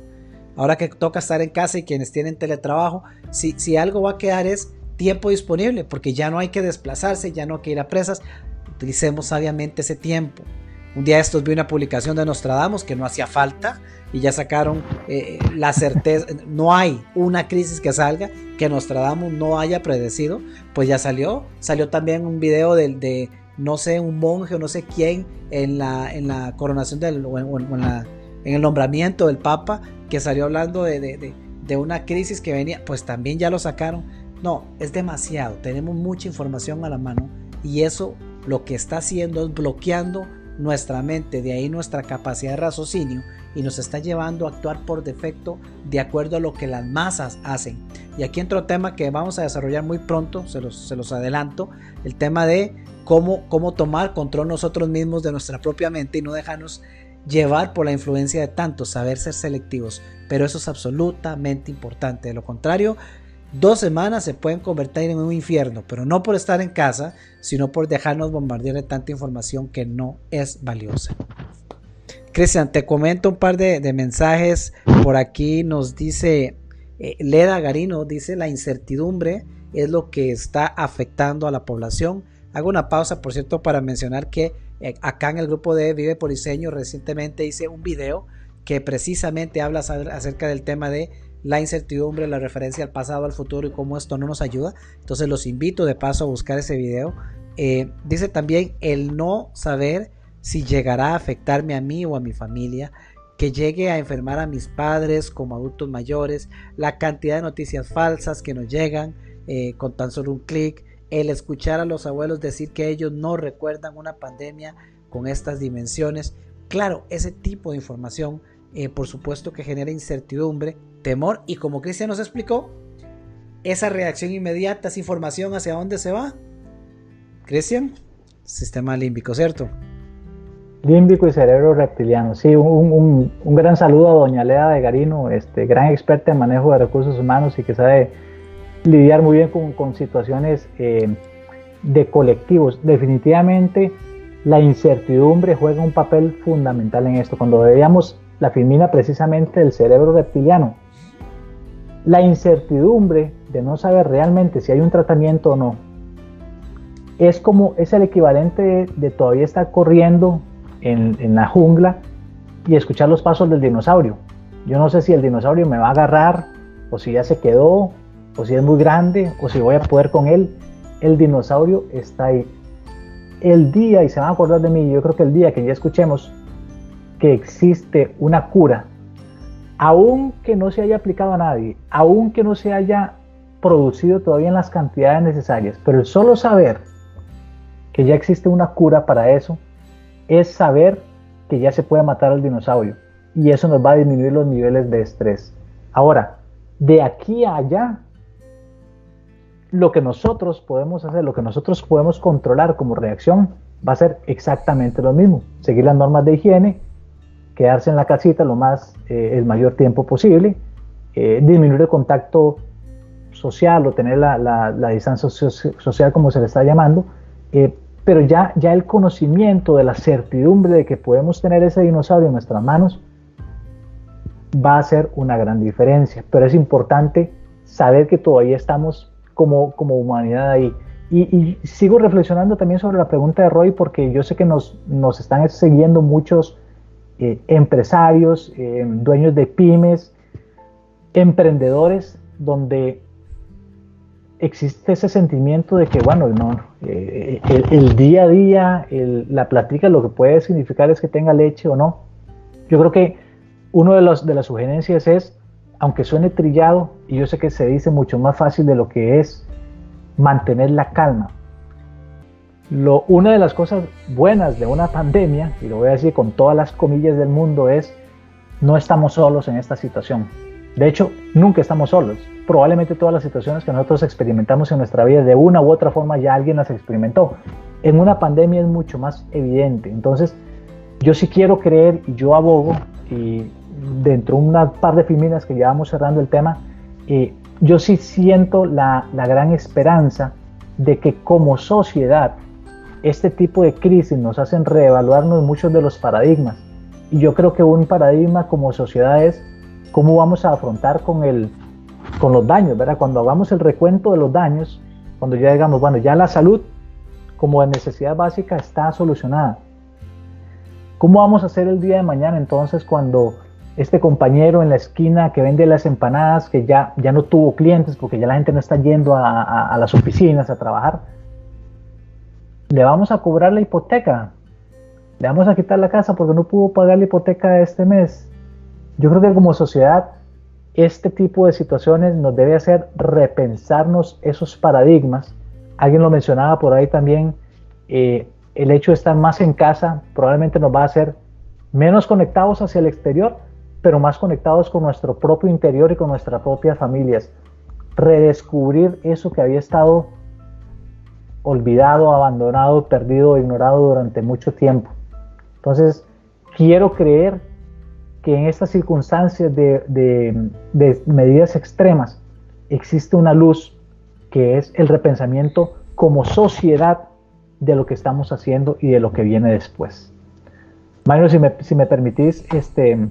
Ahora que toca estar en casa y quienes tienen teletrabajo, si, si algo va a quedar es tiempo disponible, porque ya no hay que desplazarse, ya no hay que ir a presas. Utilicemos sabiamente ese tiempo. Un día estos vi una publicación de Nostradamus que no hacía falta y ya sacaron eh, la certeza, no hay una crisis que salga que Nostradamus no haya predecido, pues ya salió, salió también un video de, de no sé, un monje o no sé quién en la, en la coronación del, o en, el nombramiento del Papa que salió hablando de, de, de una crisis que venía, pues también ya lo sacaron. No, es demasiado, tenemos mucha información a la mano y eso lo que está haciendo es bloqueando nuestra mente, de ahí nuestra capacidad de raciocinio y nos está llevando a actuar por defecto de acuerdo a lo que las masas hacen. Y aquí entra un tema que vamos a desarrollar muy pronto, se los, se los adelanto, el tema de cómo, cómo tomar control nosotros mismos de nuestra propia mente y no dejarnos llevar por la influencia de tantos, saber ser selectivos. Pero eso es absolutamente importante. De lo contrario, Dos semanas se pueden convertir en un infierno, pero no por estar en casa, sino por dejarnos bombardear de tanta información que no es valiosa. Cristian, te comento un par de, mensajes. Por aquí nos dice eh, Leda Garino, dice la incertidumbre es lo que está afectando a la población. Hago una pausa, por cierto, para mencionar que eh, acá en el grupo de Vive por Diseño recientemente hice un video que precisamente habla acerca del tema de la incertidumbre, la referencia al pasado, al futuro y cómo esto no nos ayuda. Entonces los invito de paso a buscar ese video. Eh, dice también el no saber si llegará a afectarme a mí o a mi familia, que llegue a enfermar a mis padres como adultos mayores, la cantidad de noticias falsas que nos llegan eh, con tan solo un clic, el escuchar a los abuelos decir que ellos no recuerdan una pandemia con estas dimensiones. Claro, ese tipo de información, eh, por supuesto que genera incertidumbre, temor y como Cristian nos explicó, esa reacción inmediata, esa información hacia dónde se va. Cristian, sistema límbico, ¿cierto? Límbico y cerebro reptiliano. Sí, un, gran saludo a doña Lea de Garino, este, gran experta en manejo de recursos humanos y que sabe lidiar muy bien con, situaciones eh, de colectivos. Definitivamente la incertidumbre juega un papel fundamental en esto. Cuando veíamos la filmina precisamente del cerebro reptiliano, la incertidumbre de no saber realmente si hay un tratamiento o no, es como es el equivalente de, todavía estar corriendo en, en, la jungla y escuchar los pasos del dinosaurio. Yo no sé si el dinosaurio me va a agarrar o si ya se quedó o si es muy grande o si voy a poder con él. El dinosaurio está ahí. El día, y se van a acordar de mí, yo creo que el día que ya escuchemos que existe una cura, aunque no se haya aplicado a nadie, aunque no se haya producido todavía en las cantidades necesarias, pero el solo saber que ya existe una cura para eso es saber que ya se puede matar al dinosaurio y eso nos va a disminuir los niveles de estrés. Ahora, de aquí a allá, lo que nosotros podemos hacer, lo que nosotros podemos controlar como reacción, va a ser exactamente lo mismo. Seguir las normas de higiene, quedarse en la casita lo más, eh, el mayor tiempo posible, eh, disminuir el contacto social o tener la, distancia social como se le está llamando, eh, pero ya, ya el conocimiento de la certidumbre de que podemos tener ese dinosaurio en nuestras manos va a ser una gran diferencia, pero es importante saber que todavía estamos como, como humanidad ahí. Y, sigo reflexionando también sobre la pregunta de Roy porque yo sé que nos, nos están siguiendo muchos eh, empresarios, eh, dueños de pymes, emprendedores, donde existe ese sentimiento de que, bueno, no, eh, el, día a día, la plática lo que puede significar es que tenga leche o no. Yo creo que una de, de las sugerencias es, aunque suene trillado, y yo sé que se dice mucho más fácil de lo que es, mantener la calma. Lo, una de las cosas buenas de una pandemia, y lo voy a decir con todas las comillas del mundo, es no estamos solos en esta situación. De hecho, nunca estamos solos. Probablemente todas las situaciones que nosotros experimentamos en nuestra vida, de una u otra forma, ya alguien las experimentó. En una pandemia es mucho más evidente. Entonces, yo sí quiero creer y yo abogo, y dentro de un par de filminas que ya vamos cerrando el tema, eh, yo sí siento la, la gran esperanza de que como sociedad este tipo de crisis nos hacen reevaluarnos muchos de los paradigmas. Y yo creo que un paradigma como sociedad es cómo vamos a afrontar con, el, con los daños, ¿verdad? Cuando hagamos el recuento de los daños, cuando ya digamos, bueno, ya la salud como necesidad básica está solucionada. ¿Cómo vamos a hacer el día de mañana entonces cuando este compañero en la esquina que vende las empanadas, que ya, ya no tuvo clientes porque ya la gente no está yendo a, las oficinas a trabajar, le vamos a cobrar la hipoteca, le vamos a quitar la casa porque no pudo pagar la hipoteca este mes. Yo creo que como sociedad este tipo de situaciones nos debe hacer repensarnos esos paradigmas. Alguien lo mencionaba por ahí también, eh, el hecho de estar más en casa probablemente nos va a hacer menos conectados hacia el exterior, pero más conectados con nuestro propio interior y con nuestras propias familias. Redescubrir eso que había estado olvidado, abandonado, perdido, ignorado durante mucho tiempo. Entonces, quiero creer que en estas circunstancias de, medidas extremas existe una luz que es el repensamiento como sociedad de lo que estamos haciendo y de lo que viene después. Mario, si me, si me permitís, este,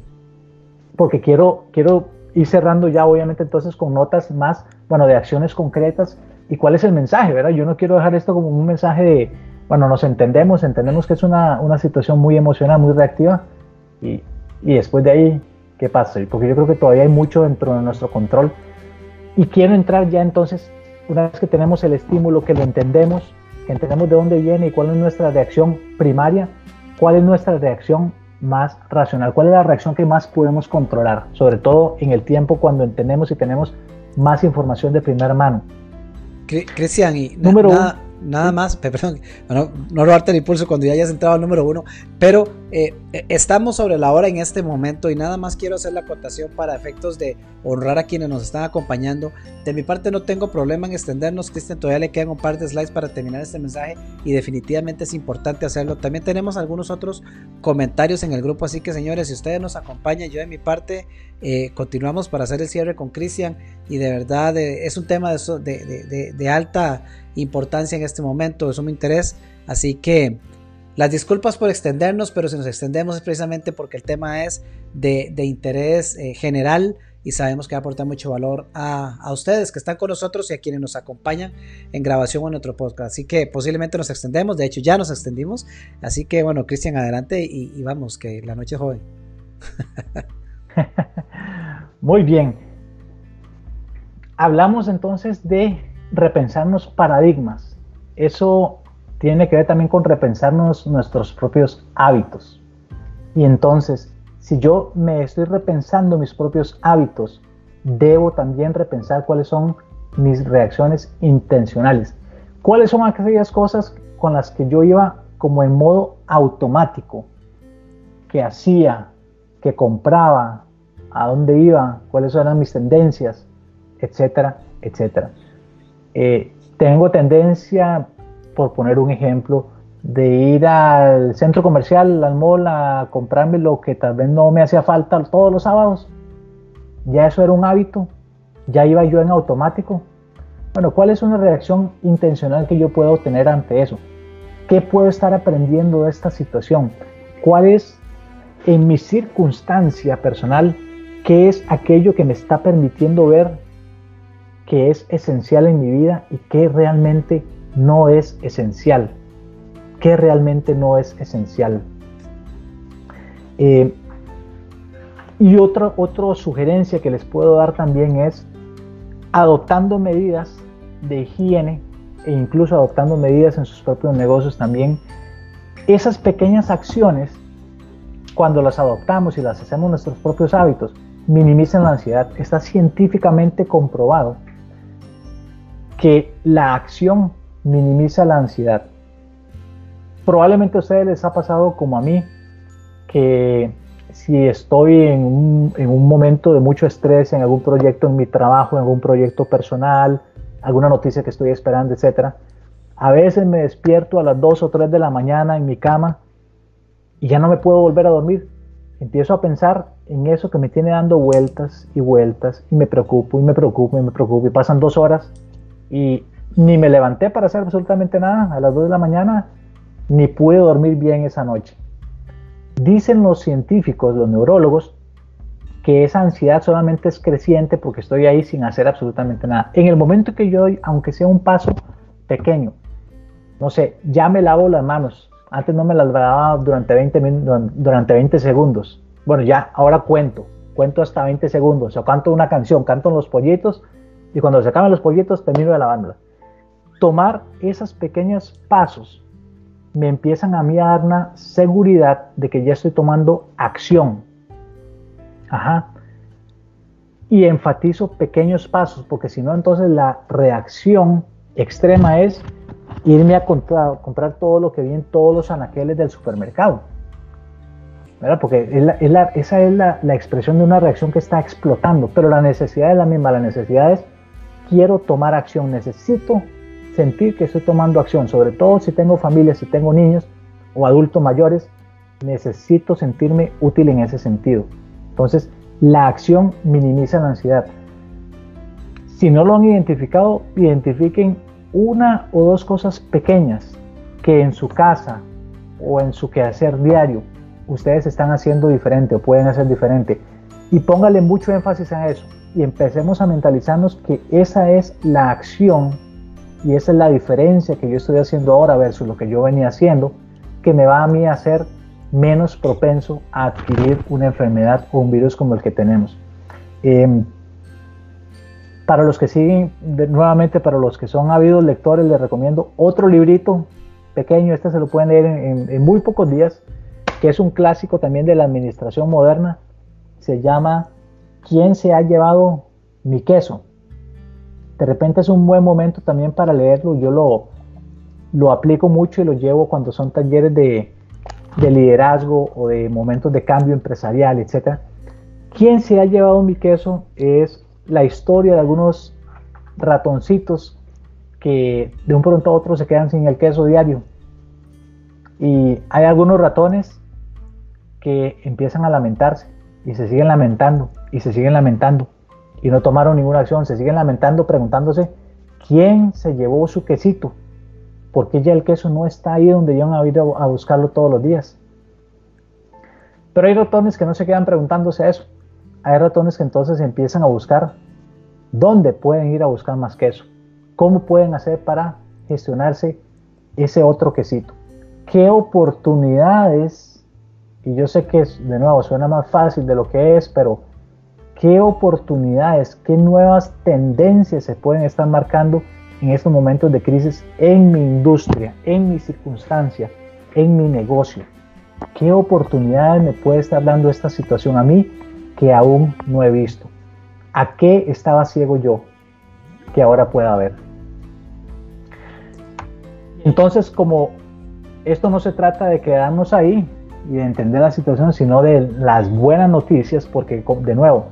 porque quiero, quiero ir cerrando ya, obviamente, entonces con notas más, bueno, de acciones concretas, ¿Y cuál es el mensaje, verdad? Yo no quiero dejar esto como un mensaje de, bueno, nos entendemos, entendemos que es una, una situación muy emocional, muy reactiva, y, y después de ahí, ¿qué pasa? Porque yo creo que todavía hay mucho dentro de nuestro control. Y quiero entrar ya entonces, una vez que tenemos el estímulo, que lo entendemos, que entendemos de dónde viene y cuál es nuestra reacción primaria, cuál es nuestra reacción más racional, cuál es la reacción que más podemos controlar, sobre todo en el tiempo cuando entendemos y tenemos más información de primera mano. Cristian, y número uno nada más, perdón, no, no robarte el impulso cuando ya hayas entrado al número uno, pero eh, eh, estamos sobre la hora en este momento y nada más quiero hacer la acotación para efectos de honrar a quienes nos están acompañando. De mi parte no tengo problema en extendernos, Cristian, todavía le quedan un par de slides para terminar este mensaje y definitivamente es importante hacerlo. También tenemos algunos otros comentarios en el grupo, así que señores, si ustedes nos acompañan, yo de mi parte eh, continuamos para hacer el cierre con Cristian y de verdad es un tema de, alta importancia en este momento, de sumo interés. Así que las disculpas por extendernos, pero si nos extendemos es precisamente porque el tema es de, interés eh, general y sabemos que aporta mucho valor a, ustedes que están con nosotros y a quienes nos acompañan en grabación en nuestro podcast. Así que posiblemente nos extendemos, de hecho ya nos extendimos. Así que bueno, Cristian, adelante y, y vamos, que la noche es joven. Muy bien. Hablamos entonces de repensarnos paradigmas. Eso tiene que ver también con repensarnos nuestros propios hábitos. Y entonces, si yo me estoy repensando mis propios hábitos, debo también repensar cuáles son mis reacciones intencionales. ¿Cuáles son aquellas cosas con las que yo iba como en modo automático? Que hacía, que compraba, a dónde iba, cuáles eran mis tendencias, etcétera, etcétera. Eh, tengo tendencia, por poner un ejemplo, de ir al centro comercial, al mall, a comprarme lo que tal vez no me hacía falta todos los sábados. Ya eso era un hábito, ya iba yo en automático. Bueno, ¿cuál es una reacción intencional que yo puedo tener ante eso? ¿Qué puedo estar aprendiendo de esta situación? ¿Cuál es en mi circunstancia personal? ¿Qué es aquello que me está permitiendo ver que es esencial en mi vida y qué realmente no es esencial. ¿Qué realmente no es esencial? Eh, y otra, otra sugerencia que les puedo dar también es adoptando medidas de higiene e incluso adoptando medidas en sus propios negocios también. Esas pequeñas acciones, cuando las adoptamos y las hacemos nuestros propios hábitos, minimizan la ansiedad. Está científicamente comprobado que la acción minimiza la ansiedad. Probablemente a ustedes les ha pasado como a mí, que si estoy en un, momento de mucho estrés en algún proyecto en mi trabajo, en algún proyecto personal, alguna noticia que estoy esperando, etc., a veces me despierto a las 2 o 3 de la mañana en mi cama y ya no me puedo volver a dormir. Empiezo a pensar en eso que me tiene dando vueltas y vueltas y me preocupo y me preocupo y me preocupo y pasan dos horas y ni me levanté para hacer absolutamente nada a las 2 de la mañana, ni pude dormir bien esa noche. Dicen los científicos, los neurólogos, que esa ansiedad solamente es creciente porque estoy ahí sin hacer absolutamente nada. En el momento que yo doy, aunque sea un paso pequeño, no sé, ya me lavo las manos. Antes no me las lavaba durante 20, durante 20 segundos. Bueno, ya, ahora cuento. Cuento hasta 20 segundos. O canto una canción, canto los pollitos y cuando se acaban los pollitos termino de lavándola. Tomar esos pequeños pasos me empiezan a mí a dar una seguridad de que ya estoy tomando acción. Ajá. Y enfatizo pequeños pasos, porque si no, entonces la reacción extrema es irme a comprar, comprar todo lo que vi en todos los anaqueles del supermercado. ¿verdad? Porque esa es la, la, expresión de una reacción que está explotando, pero la necesidad es la misma, la necesidad es quiero tomar acción, necesito sentir que estoy tomando acción, sobre todo si tengo familia, si tengo niños o adultos mayores, necesito sentirme útil en ese sentido. Entonces, la acción minimiza la ansiedad. Si no lo han identificado, identifiquen una o dos cosas pequeñas que en su casa o en su quehacer diario ustedes están haciendo diferente o pueden hacer diferente y póngale mucho énfasis a eso y empecemos a mentalizarnos que esa es la acción y esa es la diferencia que yo estoy haciendo ahora versus lo que yo venía haciendo, que me va a mí a hacer menos propenso a adquirir una enfermedad o un virus como el que tenemos. Em, para los que siguen, nuevamente para los que son habidos lectores, les recomiendo otro librito pequeño, este se lo pueden leer en, muy pocos días, que es un clásico también de la administración moderna, se llama ¿Quién se ha llevado mi queso? De repente es un buen momento también para leerlo, yo lo, lo aplico mucho y lo llevo cuando son talleres de, de liderazgo o de momentos de cambio empresarial, etc. ¿Quién se ha llevado mi queso? Es la historia de algunos ratoncitos que de un pronto a otro se quedan sin el queso diario. Y hay algunos ratones que empiezan a lamentarse y se siguen lamentando y se siguen lamentando y no tomaron ninguna acción, se siguen lamentando preguntándose quién se llevó su quesito, porque ya el queso no está ahí donde yo han ido a buscarlo todos los días. Pero hay ratones que no se quedan preguntándose eso. Hay ratones que entonces empiezan a buscar dónde pueden ir a buscar más queso, cómo pueden hacer para gestionarse ese otro quesito, qué oportunidades, y yo sé que de nuevo suena más fácil de lo que es, pero qué oportunidades, qué nuevas tendencias se pueden estar marcando en estos momentos de crisis en mi industria, en mi circunstancia, en mi negocio. ¿Qué oportunidades me puede estar dando esta situación a mí que aún no he visto? ¿A qué estaba ciego yo que ahora pueda ver? Entonces, como esto no se trata de quedarnos ahí y de entender la situación, sino de las buenas noticias, porque de nuevo,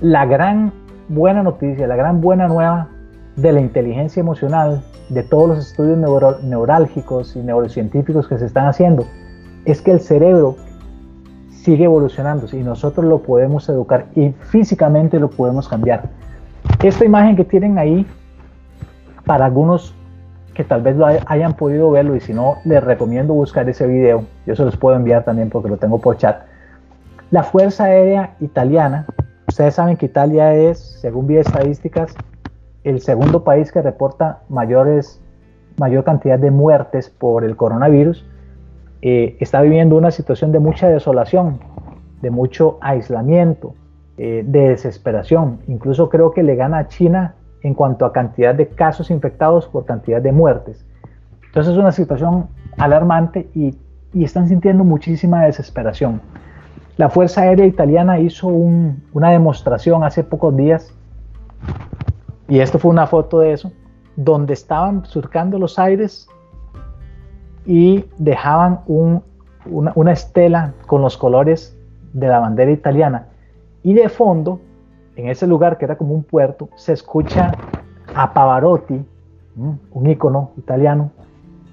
la gran buena noticia, la gran buena nueva de la inteligencia emocional, de todos los estudios neurálgicos y neurocientíficos que se están haciendo, es que el cerebro sigue evolucionando y nosotros lo podemos educar y físicamente lo podemos cambiar. Esta imagen que tienen ahí, para algunos que tal vez lo hayan podido verlo y si no, les recomiendo buscar ese video. Yo se los puedo enviar también porque lo tengo por chat. La Fuerza Aérea Italiana, ustedes saben que Italia es, según vi estadísticas, el segundo país que reporta mayores, mayor cantidad de muertes por el coronavirus, eh, está viviendo una situación de mucha desolación, de mucho aislamiento, eh, de desesperación. Incluso creo que le gana a China en cuanto a cantidad de casos infectados por cantidad de muertes. Entonces es una situación alarmante y, están sintiendo muchísima desesperación. La Fuerza Aérea Italiana hizo una demostración hace pocos días y esto fue una foto de eso, donde estaban surcando los aires y dejaban una, estela con los colores de la bandera italiana. Y de fondo, en ese lugar que era como un puerto, se escucha a Pavarotti, un ícono italiano,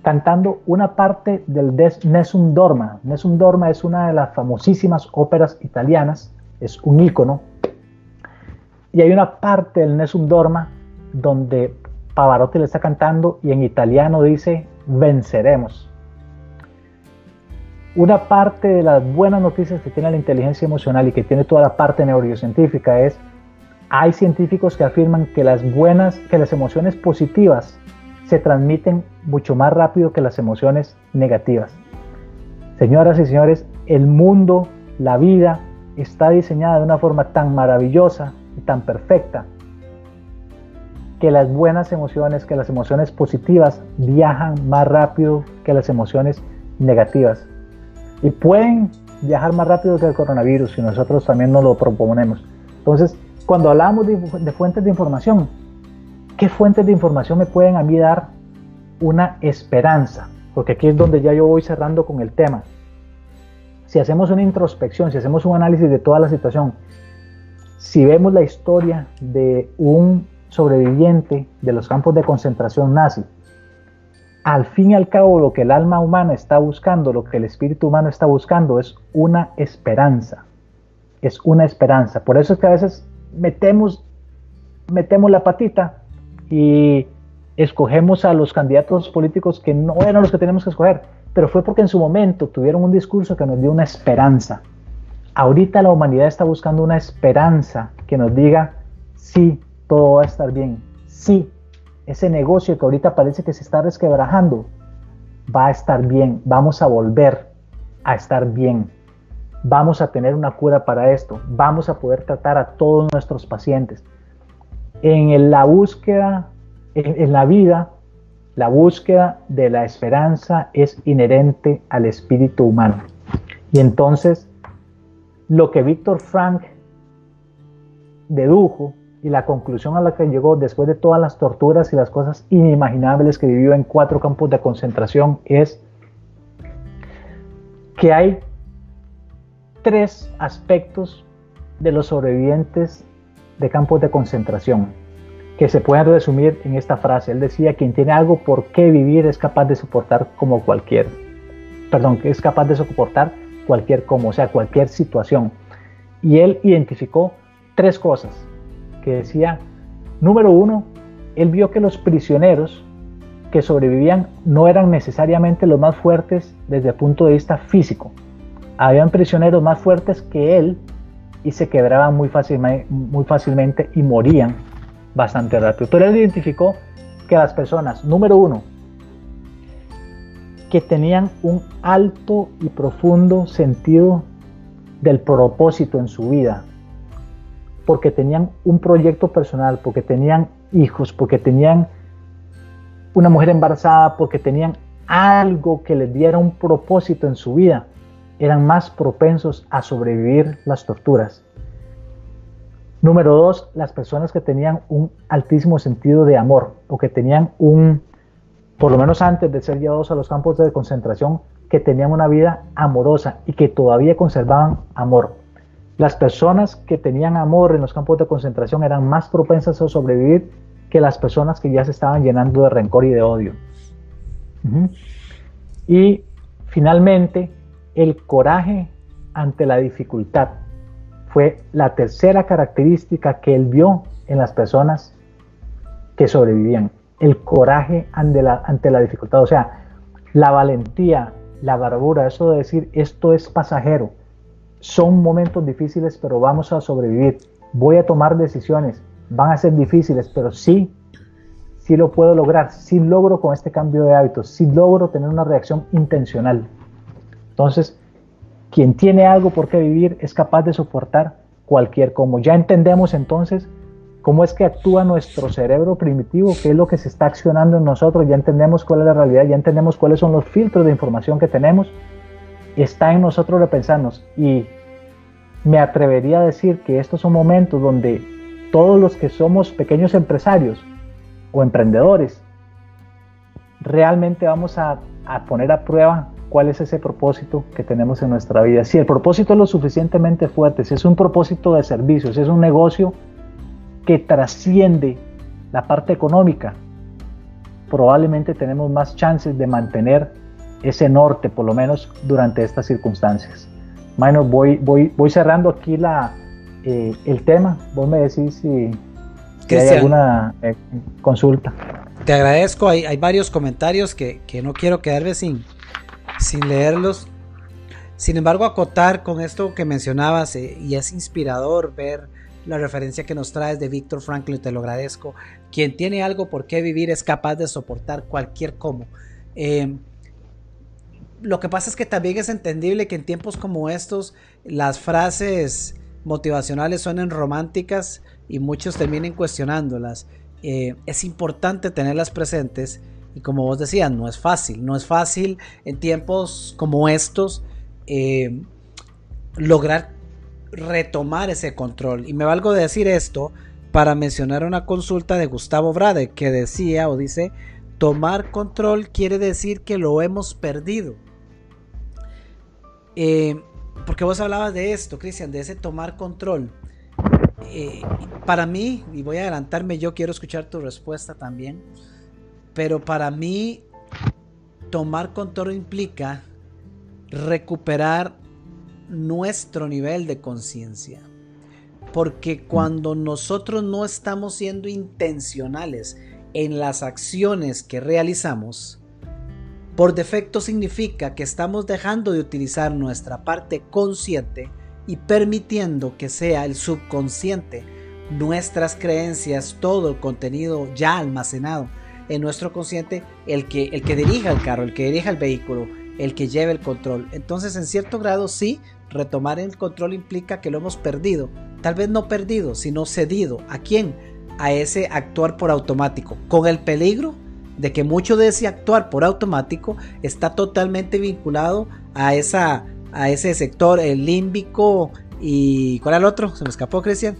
cantando una parte del Nessun Dorma. Nessun Dorma es una de las famosísimas óperas italianas, es un ícono y hay una parte del Nessun Dorma donde Pavarotti le está cantando y en italiano dice venceremos. Una parte de las buenas noticias que tiene la inteligencia emocional y que tiene toda la parte neurocientífica es hay científicos que afirman que las buenas, que las emociones positivas se transmiten mucho más rápido que las emociones negativas. Señoras y señores, el mundo, la vida está diseñada de una forma tan maravillosa y tan perfecta que las buenas emociones, que las emociones positivas viajan más rápido que las emociones negativas. Y pueden viajar más rápido que el coronavirus si nosotros también nos lo proponemos. Entonces, cuando hablamos de, de fuentes de información, ¿qué fuentes de información me pueden a mí dar una esperanza? Porque aquí es donde ya yo voy cerrando con el tema. Si hacemos una introspección, si hacemos un análisis de toda la situación, si vemos la historia de un sobreviviente de los campos de concentración nazi, al fin y al cabo lo que el alma humana está buscando, lo que el espíritu humano está buscando es una esperanza. Es una esperanza. Por eso es que a veces metemos, metemos la patita y escogemos a los candidatos políticos que no eran los que tenemos que escoger, pero fue porque en su momento tuvieron un discurso que nos dio una esperanza. Ahorita la humanidad está buscando una esperanza que nos diga, sí, todo va a estar bien, sí, ese negocio que ahorita parece que se está resquebrajando, va a estar bien, vamos a volver a estar bien, vamos a tener una cura para esto, vamos a poder tratar a todos nuestros pacientes. En la búsqueda, en, la vida, la búsqueda de la esperanza es inherente al espíritu humano. Y entonces, lo que Víctor Frank dedujo y la conclusión a la que llegó después de todas las torturas y las cosas inimaginables que vivió en cuatro campos de concentración es que hay tres aspectos de los sobrevivientes de campos de concentración que se pueden resumir en esta frase. Él decía, quien tiene algo por qué vivir es capaz de soportar como cualquier, perdón, es capaz de soportar cualquier como, o sea, cualquier situación. Y él identificó tres cosas que decía, número uno, él vio que los prisioneros que sobrevivían no eran necesariamente los más fuertes desde el punto de vista físico. Habían prisioneros más fuertes que él y se quebraban muy, muy fácilmente y morían bastante rápido. Pero él identificó que las personas, número uno, que tenían un alto y profundo sentido del propósito en su vida, porque tenían un proyecto personal, porque tenían hijos, porque tenían una mujer embarazada, porque tenían algo que les diera un propósito en su vida, eran más propensos a sobrevivir las torturas. Número dos, las personas que tenían un altísimo sentido de amor o que tenían un, por lo menos antes de ser llevados a los campos de concentración, que tenían una vida amorosa y que todavía conservaban amor. Las personas que tenían amor en los campos de concentración eran más propensas a sobrevivir que las personas que ya se estaban llenando de rencor y de odio. Y finalmente, el coraje ante la dificultad fue la tercera característica que él vio en las personas que sobrevivían. El coraje ante la, ante la dificultad, o sea, la valentía, la bravura, eso de decir esto es pasajero, son momentos difíciles, pero vamos a sobrevivir. Voy a tomar decisiones, van a ser difíciles, pero sí, sí lo puedo lograr, sí logro con este cambio de hábitos, sí logro tener una reacción intencional. Entonces, quien tiene algo por qué vivir es capaz de soportar cualquier como. Ya entendemos entonces cómo es que actúa nuestro cerebro primitivo, qué es lo que se está accionando en nosotros, ya entendemos cuál es la realidad, ya entendemos cuáles son los filtros de información que tenemos está en nosotros repensarnos y me atrevería a decir que estos son momentos donde todos los que somos pequeños empresarios o emprendedores realmente vamos a, poner a prueba cuál es ese propósito que tenemos en nuestra vida. Si el propósito es lo suficientemente fuerte, si es un propósito de servicio, si es un negocio que trasciende la parte económica, probablemente tenemos más chances de mantener ese norte, por lo menos durante estas circunstancias. Bueno, voy, voy, voy cerrando aquí la, eh, el tema. Vos me decís si, hay alguna eh, consulta. Te agradezco, hay, hay varios comentarios que, que, no quiero quedarme sin, sin leerlos. Sin embargo, acotar con esto que mencionabas, eh, y es inspirador ver la referencia que nos traes de Víctor Franklin, te lo agradezco. Quien tiene algo por qué vivir es capaz de soportar cualquier cómo lo que pasa es que también es entendible que en tiempos como estos las frases motivacionales suenen románticas y muchos terminen cuestionándolas. Eh, es importante tenerlas presentes y como vos decías, no es fácil, no es fácil en tiempos como estos eh, lograr retomar ese control. Y me valgo de decir esto para mencionar una consulta de Gustavo Brade que decía o dice, tomar control quiere decir que lo hemos perdido. Eh, porque vos hablabas de esto, Cristian, de ese tomar control. Eh, para mí, y voy a adelantarme, yo quiero escuchar tu respuesta también, pero para mí tomar control implica recuperar nuestro nivel de conciencia. Porque cuando nosotros no estamos siendo intencionales en las acciones que realizamos, por defecto significa que estamos dejando de utilizar nuestra parte consciente y permitiendo que sea el subconsciente nuestras creencias, todo el contenido ya almacenado en nuestro consciente, el que, el que dirija el carro, el que dirija el vehículo, el que lleve el control. Entonces, en cierto grado, sí, retomar el control implica que lo hemos perdido. Tal vez no perdido, sino cedido. ¿A quién? A ese actuar por automático, con el peligro de que mucho de ese actuar por automático está totalmente vinculado a, esa, a ese sector, el límbico y... ¿Cuál era el otro? Se me escapó, Cristian.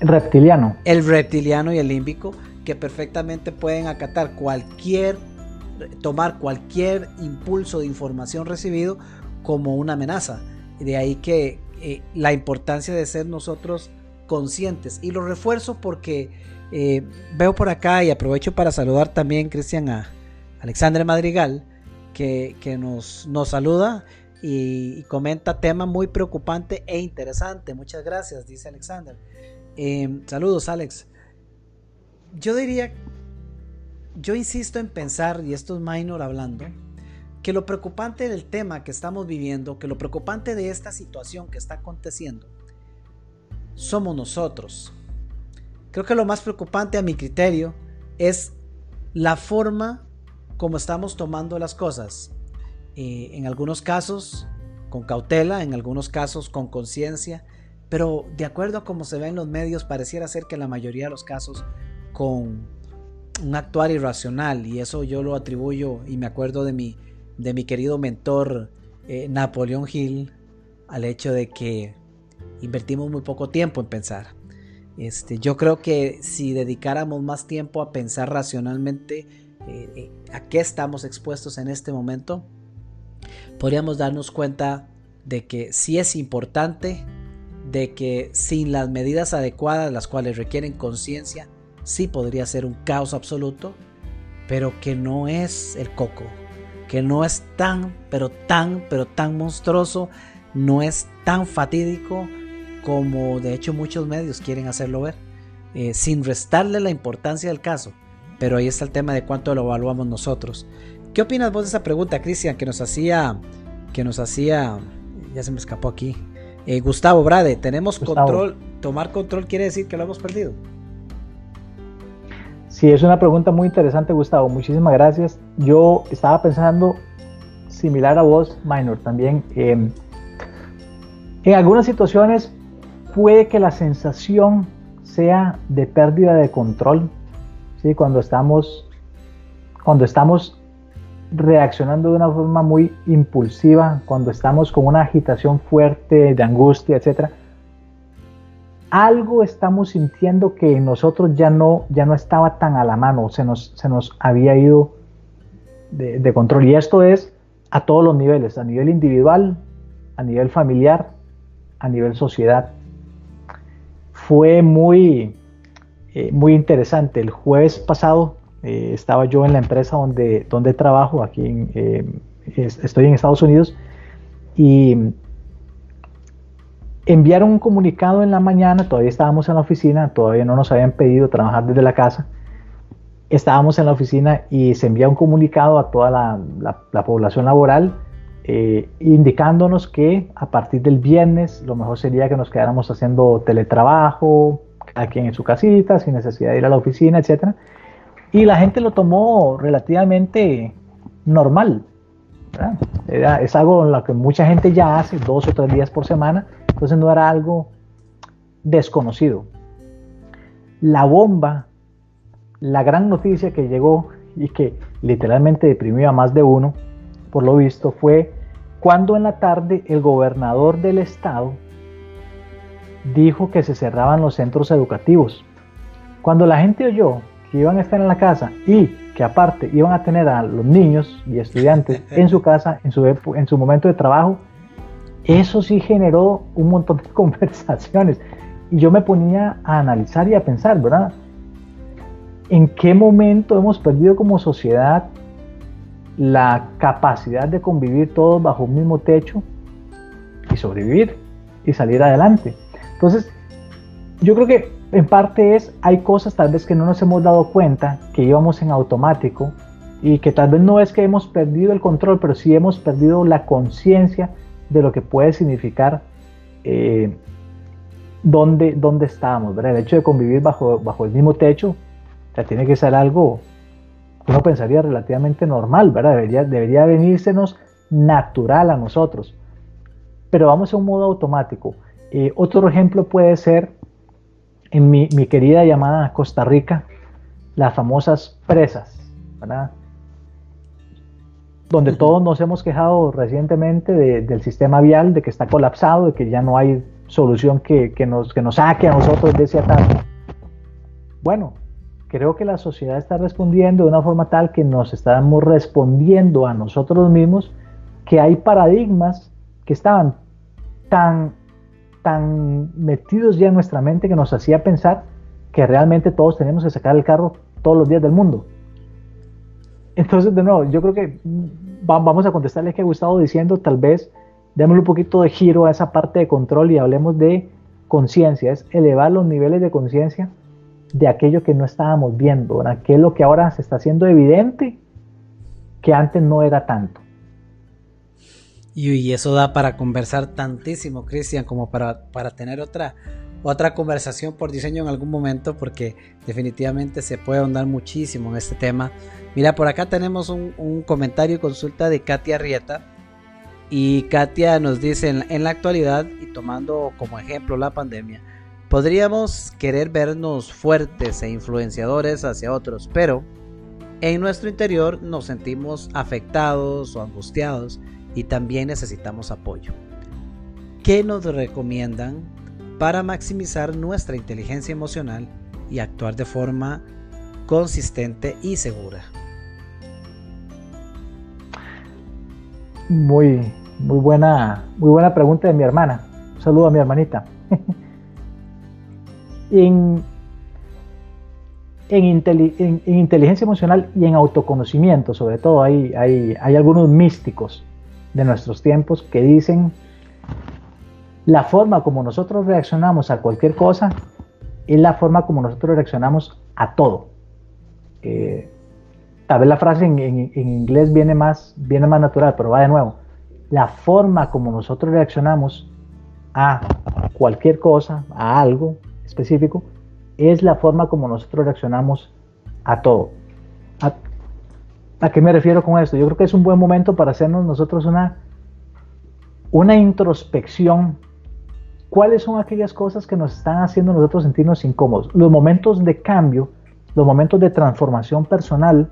El reptiliano. El reptiliano y el límbico, que perfectamente pueden acatar cualquier, tomar cualquier impulso de información recibido como una amenaza. De ahí que eh, la importancia de ser nosotros conscientes. Y lo refuerzo porque eh, veo por acá y aprovecho para saludar también, Cristian, a Alexandre Madrigal, que, nos, nos saluda y, comenta tema muy preocupante e interesante. Muchas gracias, dice Alexander. Eh, saludos, Alex. Yo diría, yo insisto en pensar, y esto es minor hablando, que lo preocupante del tema que estamos viviendo, que lo preocupante de esta situación que está aconteciendo, somos nosotros. Creo que lo más preocupante a mi criterio es la forma como estamos tomando las cosas. Eh, en algunos casos con cautela, en algunos casos con conciencia, pero de acuerdo a cómo se ve en los medios, pareciera ser que la mayoría de los casos con un actuar irracional, y eso yo lo atribuyo y me acuerdo de mi, de mi querido mentor eh, Napoleón Hill al hecho de que invertimos muy poco tiempo en pensar. Este, yo creo que si dedicáramos más tiempo a pensar racionalmente eh, eh, a qué estamos expuestos en este momento, podríamos darnos cuenta de que sí es importante, de que sin las medidas adecuadas, las cuales requieren conciencia, sí podría ser un caos absoluto, pero que no es el coco, que no es tan, pero tan, pero tan monstruoso, no es tan fatídico, como de hecho muchos medios quieren hacerlo ver, eh, sin restarle la importancia del caso. Pero ahí está el tema de cuánto lo evaluamos nosotros. ¿Qué opinas vos de esa pregunta, Cristian, que nos hacía, que nos hacía, ya se me escapó aquí, eh, Gustavo Brade, tenemos control, tomar control quiere decir que lo hemos perdido. Sí, es una pregunta muy interesante, Gustavo. Muchísimas gracias. Yo estaba pensando similar a vos, Minor, también. en algunas situaciones puede que la sensación sea de pérdida de control, ¿sí? cuando, estamos, cuando estamos reaccionando de una forma muy impulsiva, cuando estamos con una agitación fuerte de angustia, etc. Algo estamos sintiendo que nosotros ya no, ya no estaba tan a la mano, se nos, se nos había ido de control. Y esto es a todos los niveles, a nivel individual, a nivel familiar, a nivel sociedad fue muy, eh, muy interesante. El jueves pasado eh, estaba yo en la empresa donde, donde trabajo, aquí eh, estoy en Estados Unidos, y enviaron un comunicado en la mañana, todavía estábamos en la oficina, todavía no nos habían pedido trabajar desde la casa, estábamos en la oficina y se envía un comunicado a toda la población laboral eh, indicándonos que a partir del viernes lo mejor sería que nos quedáramos haciendo teletrabajo, aquí en su casita, sin necesidad de ir a la oficina, etc. Y la gente lo tomó relativamente normal. es algo en lo que mucha gente ya hace dos o tres días por semana, entonces no era algo desconocido. La bomba, la gran noticia que llegó y que literalmente deprimió a más de uno, por lo visto, fue cuando en la tarde el gobernador del estado dijo que se cerraban los centros educativos. Cuando la gente oyó que iban a estar en la casa y que aparte iban a tener a los niños y estudiantes en su casa, en su, en su momento de trabajo, eso sí generó un montón de conversaciones. Y yo me ponía a analizar y a pensar, ¿verdad? ¿En qué momento hemos perdido como sociedad la capacidad de convivir todos bajo un mismo techo y sobrevivir y salir adelante. Entonces, yo creo que en parte es, hay cosas tal vez que no nos hemos dado cuenta, que íbamos en automático y que tal vez no es que hemos perdido el control, pero sí hemos perdido la conciencia de lo que puede significar eh, dónde, dónde estamos, ¿verdad? El hecho de convivir bajo, bajo el mismo techo, tiene que ser algo uno pensaría relativamente normal, ¿verdad? Debería, debería venírsenos natural a nosotros. Pero vamos a un modo automático. Eh, otro ejemplo puede ser en mi, mi, querida llamada Costa Rica, las famosas presas, ¿verdad? Donde todos nos hemos quejado recientemente del sistema vial, de que está colapsado, de que ya no hay solución que, que, nos, que nos saque a nosotros de ese ataque. Bueno, creo que la sociedad está respondiendo de una forma tal que nos estamos respondiendo a nosotros mismos que hay paradigmas que estaban tan, tan metidos ya en nuestra mente que nos hacía pensar que realmente todos tenemos que sacar el carro todos los días del mundo. Entonces, de nuevo, yo creo que vamos a contestarle que he estado diciendo, tal vez démosle un poquito de giro a esa parte de control y hablemos de conciencia, es elevar los niveles de conciencia de aquello que no estábamos viendo, ¿verdad? que es lo que ahora se está haciendo evidente que antes no era tanto. Y, eso da para conversar tantísimo, Cristian, como para, para tener otra, otra conversación por diseño en algún momento, porque definitivamente se puede ahondar muchísimo en este tema. Mira, por acá tenemos un, un comentario y consulta de Katia Rieta. Y Katia nos dice, en, la actualidad, y tomando como ejemplo la pandemia, podríamos querer vernos fuertes e influenciadores hacia otros, pero en nuestro interior nos sentimos afectados o angustiados y también necesitamos apoyo. ¿Qué nos recomiendan para maximizar nuestra inteligencia emocional y actuar de forma consistente y segura? Muy, muy buena, muy buena pregunta de mi hermana. Un saludo a mi hermanita. en, en, inteligencia emocional y en autoconocimiento, sobre todo, hay, hay, hay algunos místicos de nuestros tiempos que dicen la forma como nosotros reaccionamos a cualquier cosa es la forma como nosotros reaccionamos a todo. Eh, tal vez la frase en, en, inglés viene más, viene más natural, pero va de nuevo la forma como nosotros reaccionamos a cualquier cosa, a algo específico, es la forma como nosotros reaccionamos a todo. ¿A, qué me refiero con esto? Yo creo que es un buen momento para hacernos nosotros una, una introspección. ¿Cuáles son aquellas cosas que nos están haciendo nosotros sentirnos incómodos? Los momentos de cambio, los momentos de transformación personal,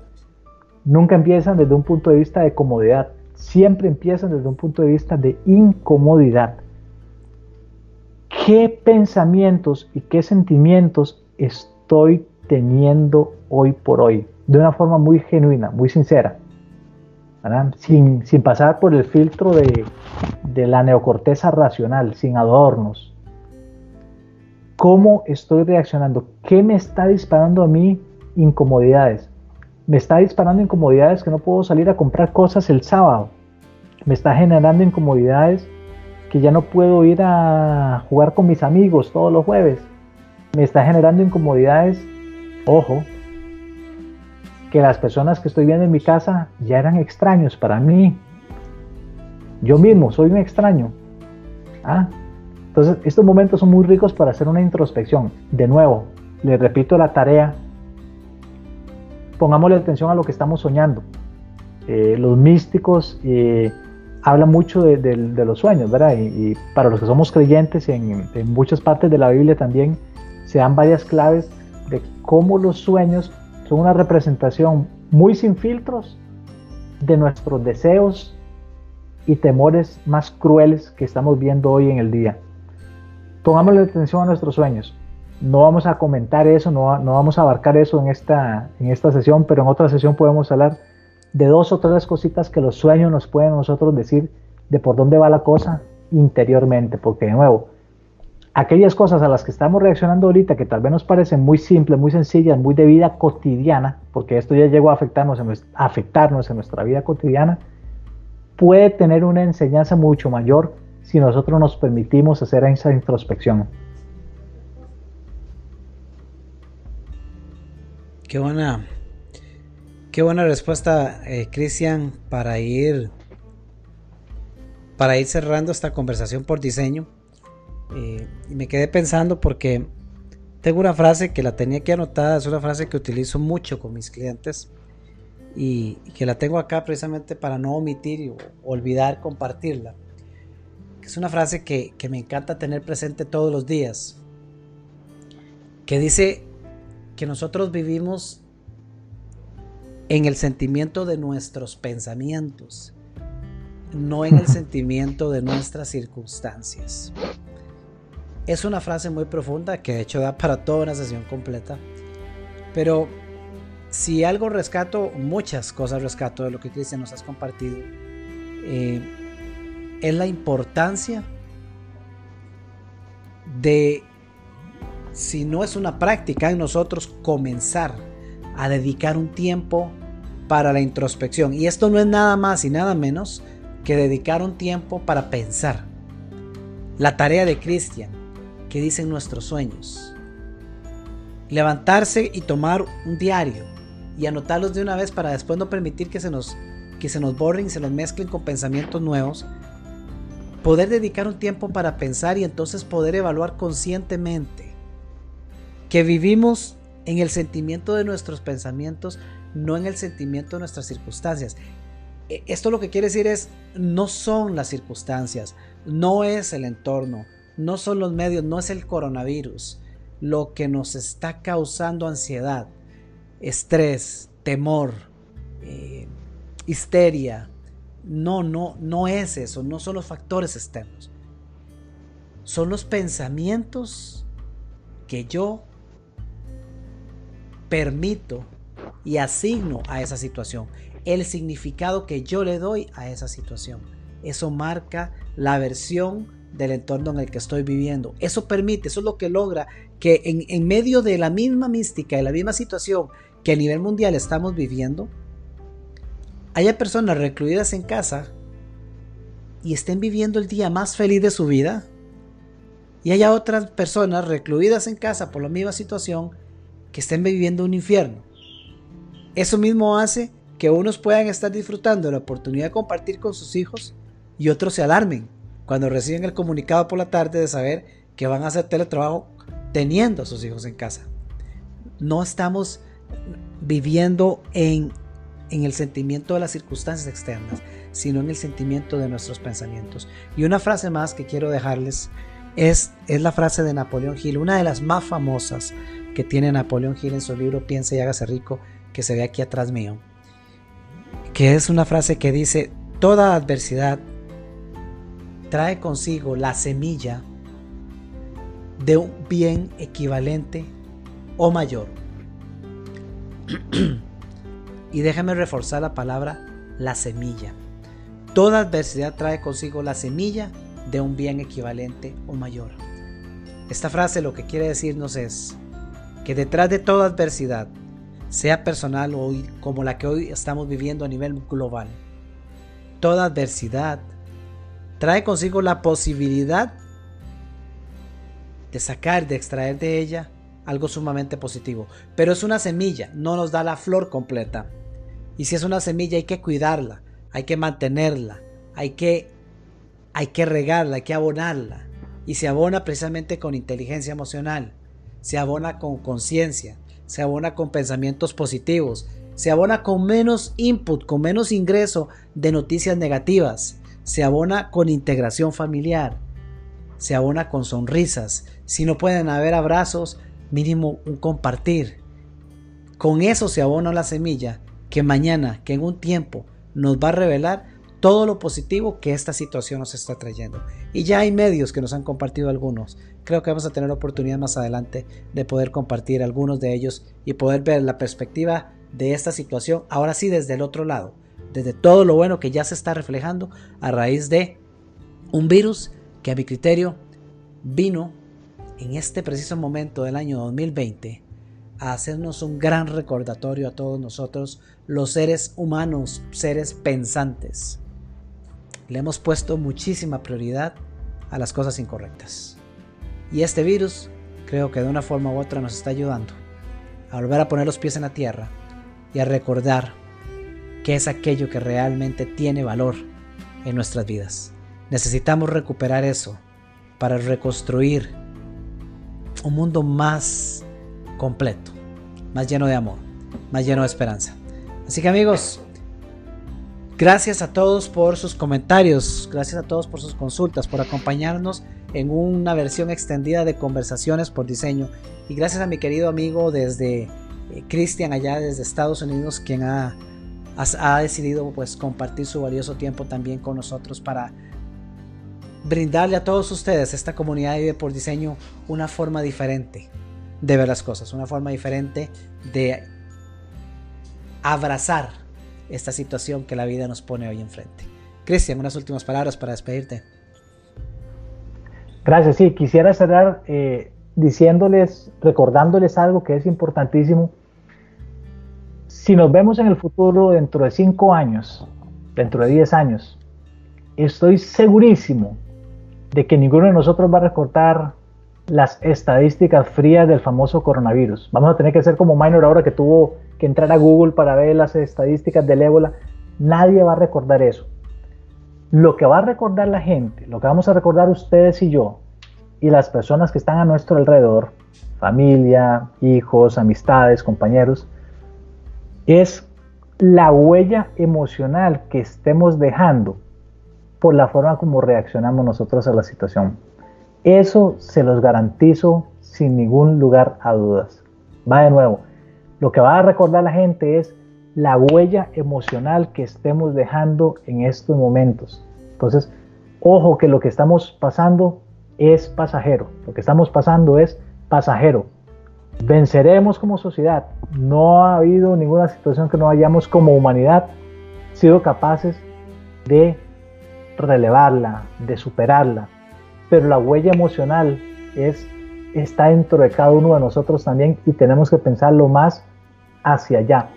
nunca empiezan desde un punto de vista de comodidad siempre empiezan desde un punto de vista de incomodidad. ¿Qué pensamientos y qué sentimientos estoy teniendo hoy por hoy? De una forma muy genuina, muy sincera. Sin, pasar por el filtro de, la neocorteza racional, sin adornos. ¿Cómo estoy reaccionando? ¿Qué me está disparando a mí incomodidades? me está disparando incomodidades que no puedo salir a comprar cosas el sábado. Me está generando incomodidades que ya no puedo ir a jugar con mis amigos todos los jueves. Me está generando incomodidades, ojo, que las personas que estoy viendo en mi casa ya eran extraños para mí. Yo mismo soy un extraño. ¿Ah? Entonces, estos momentos son muy ricos para hacer una introspección. De nuevo, les repito la tarea pongámosle atención a lo que estamos soñando. Eh, los místicos eh, hablan mucho de, los sueños, ¿verdad? Y, para los que somos creyentes, en, muchas partes de la Biblia también se dan varias claves de cómo los sueños son una representación muy sin filtros de nuestros deseos y temores más crueles que estamos viendo hoy en el día. Pongámosle atención a nuestros sueños no vamos a comentar eso, no, vamos a abarcar eso en esta, en esta sesión, pero en otra sesión podemos hablar de dos o tres cositas que los sueños nos pueden nosotros decir de por dónde va la cosa interiormente, porque de nuevo, aquellas cosas a las que estamos reaccionando ahorita que tal vez nos parecen muy simples, muy sencillas, muy de vida cotidiana, porque esto ya llegó a afectarnos a afectarnos en nuestra vida cotidiana, puede tener una enseñanza mucho mayor si nosotros nos permitimos hacer esa introspección. Qué buena, qué buena respuesta, eh, Cristian, para ir, para ir cerrando esta conversación por diseño. Eh, y me quedé pensando porque tengo una frase que la tenía aquí anotada, es una frase que utilizo mucho con mis clientes y, que la tengo acá precisamente para no omitir y olvidar compartirla. Es una frase que, que me encanta tener presente todos los días, que dice que nosotros vivimos en el sentimiento de nuestros pensamientos, no en el sentimiento de nuestras circunstancias. Es una frase muy profunda que de hecho da para toda una sesión completa. Pero si algo rescato, muchas cosas rescato de lo que Cristian nos has compartido, eh, es la importancia de, si no es una práctica en nosotros, comenzar a dedicar un tiempo para la introspección. Y esto no es nada más y nada menos que dedicar un tiempo para pensar. La tarea de Cristian que dicen nuestros sueños. Levantarse y tomar un diario y anotarlos de una vez para después no permitir que se nos, que se nos borren y se nos mezclen con pensamientos nuevos. Poder dedicar un tiempo para pensar y entonces poder evaluar conscientemente que vivimos en el sentimiento de nuestros pensamientos, no en el sentimiento de nuestras circunstancias. E, esto lo que quiere decir es, no son las circunstancias, no es el entorno, no son los medios, no es el coronavirus lo que nos está causando ansiedad, estrés, temor, eh, histeria. No, no, no es eso, no son los factores externos. Son los pensamientos que yo permito y asigno a esa situación, el significado que yo le doy a esa situación. Eso marca la versión del entorno en el que estoy viviendo. Eso permite, eso es lo que logra que en, medio de la misma mística, de la misma situación que a nivel mundial estamos viviendo, haya personas recluidas en casa y estén viviendo el día más feliz de su vida, y haya otras personas recluidas en casa por la misma situación que estén viviendo un infierno. Eso mismo hace que unos puedan estar disfrutando la oportunidad de compartir con sus hijos y otros se alarmen cuando reciben el comunicado por la tarde de saber que van a hacer teletrabajo teniendo a sus hijos en casa. No estamos viviendo en, en el sentimiento de las circunstancias externas, sino en el sentimiento de nuestros pensamientos. Y una frase más que quiero dejarles es, es la frase de Napoleón Hill, una de las más famosas que tiene Napoleón Hill en su libro Piensa y hágase rico, que se ve aquí atrás mío, que es una frase que dice, toda adversidad trae consigo la semilla de un bien equivalente o mayor. y déjame reforzar la palabra la semilla. Toda adversidad trae consigo la semilla de un bien equivalente o mayor. Esta frase lo que quiere decirnos es que detrás de toda adversidad, sea personal o como la que hoy estamos viviendo a nivel global, toda adversidad trae consigo la posibilidad de sacar, de extraer de ella algo sumamente positivo. Pero es una semilla, no nos da la flor completa. Y si es una semilla hay que cuidarla, hay que mantenerla, hay que, hay que regarla, hay que abonarla. Y se abona precisamente con inteligencia emocional, se abona con conciencia, se abona con pensamientos positivos, se abona con menos input, con menos ingreso de noticias negativas, se abona con integración familiar, se abona con sonrisas, si no pueden haber abrazos, mínimo un compartir. Con eso se abona la semilla que mañana, que en un tiempo nos va a revelar todo lo positivo que esta situación nos está trayendo. Y ya hay medios que nos han compartido algunos. Creo que vamos a tener oportunidad más adelante de poder compartir algunos de ellos y poder ver la perspectiva de esta situación, ahora sí desde el otro lado desde todo lo bueno que ya se está reflejando a raíz de un virus que a mi criterio vino en este preciso momento del año 2020 a hacernos un gran recordatorio a todos nosotros, los seres humanos, seres pensantes. Le hemos puesto muchísima prioridad a las cosas incorrectas. Y este virus creo que de una forma u otra nos está ayudando a volver a poner los pies en la tierra y a recordar qué es aquello que realmente tiene valor en nuestras vidas. Necesitamos recuperar eso para reconstruir un mundo más completo, más lleno de amor, más lleno de esperanza. Así que amigos, gracias a todos por sus comentarios, gracias a todos por sus consultas, por acompañarnos en una versión extendida de conversaciones por diseño. Y gracias a mi querido amigo desde eh, Cristian allá desde Estados Unidos quien ha, ha, decidido pues compartir su valioso tiempo también con nosotros para brindarle a todos ustedes, esta comunidad Vive por Diseño, una forma diferente de ver las cosas, una forma diferente de abrazar esta situación que la vida nos pone hoy enfrente. Cristian, unas últimas palabras para despedirte. Gracias, sí, quisiera cerrar eh, diciéndoles, recordándoles algo que es importantísimo. Si nos vemos en el futuro dentro de cinco años, dentro de diez años, estoy segurísimo de que ninguno de nosotros va a recortar las estadísticas frías del famoso coronavirus. Vamos a tener que ser como Minor ahora que tuvo que entrar a Google para ver las estadísticas del ébola. Nadie va a recordar eso. Lo que va a recordar la gente, lo que vamos a recordar ustedes y yo, y las personas que están a nuestro alrededor, familia, hijos, amistades, compañeros, es la huella emocional que estemos dejando por la forma como reaccionamos nosotros a la situación. Eso se los garantizo sin ningún lugar a dudas. Va de nuevo. Lo que va a recordar la gente es la huella emocional que estemos dejando en estos momentos. Entonces, ojo que lo que estamos pasando es pasajero. Lo que estamos pasando es pasajero. Venceremos como sociedad. No ha habido ninguna situación que no hayamos como humanidad sido capaces de relevarla, de superarla. Pero la huella emocional es, está dentro de cada uno de nosotros también y tenemos que pensarlo más hacia allá.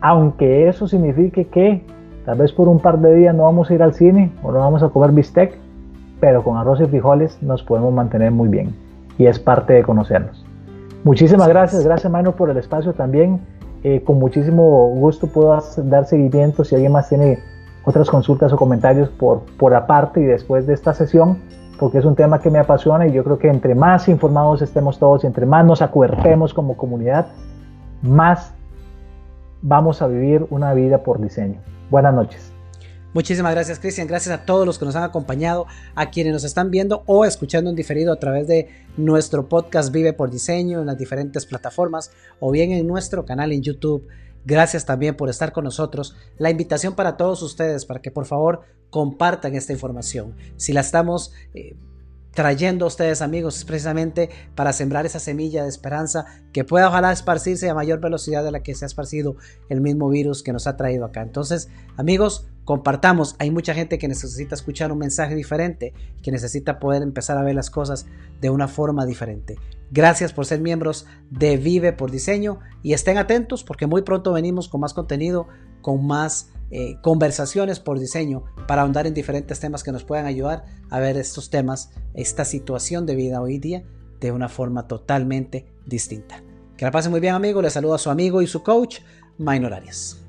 Aunque eso signifique que tal vez por un par de días no vamos a ir al cine o no vamos a comer bistec, pero con arroz y frijoles nos podemos mantener muy bien y es parte de conocernos. Muchísimas gracias, gracias Mano por el espacio también. Eh, con muchísimo gusto puedo dar seguimiento si alguien más tiene otras consultas o comentarios por, por aparte y después de esta sesión, porque es un tema que me apasiona y yo creo que entre más informados estemos todos entre más nos acuerpemos como comunidad, más vamos a vivir una vida por diseño. Buenas noches. Muchísimas gracias Cristian, gracias a todos los que nos han acompañado, a quienes nos están viendo o escuchando en diferido a través de nuestro podcast Vive por Diseño en las diferentes plataformas o bien en nuestro canal en YouTube. Gracias también por estar con nosotros. La invitación para todos ustedes para que por favor compartan esta información. Si la estamos eh, trayendo a ustedes amigos es precisamente para sembrar esa semilla de esperanza que pueda ojalá esparcirse a mayor velocidad de la que se ha esparcido el mismo virus que nos ha traído acá. Entonces amigos, compartamos. Hay mucha gente que necesita escuchar un mensaje diferente, que necesita poder empezar a ver las cosas de una forma diferente. Gracias por ser miembros de Vive por Diseño y estén atentos porque muy pronto venimos con más contenido, con más eh, conversaciones por diseño para ahondar en diferentes temas que nos puedan ayudar a ver estos temas, esta situación de vida hoy día de una forma totalmente distinta. Que la pasen muy bien amigos, les saluda a su amigo y su coach, Minor Arias.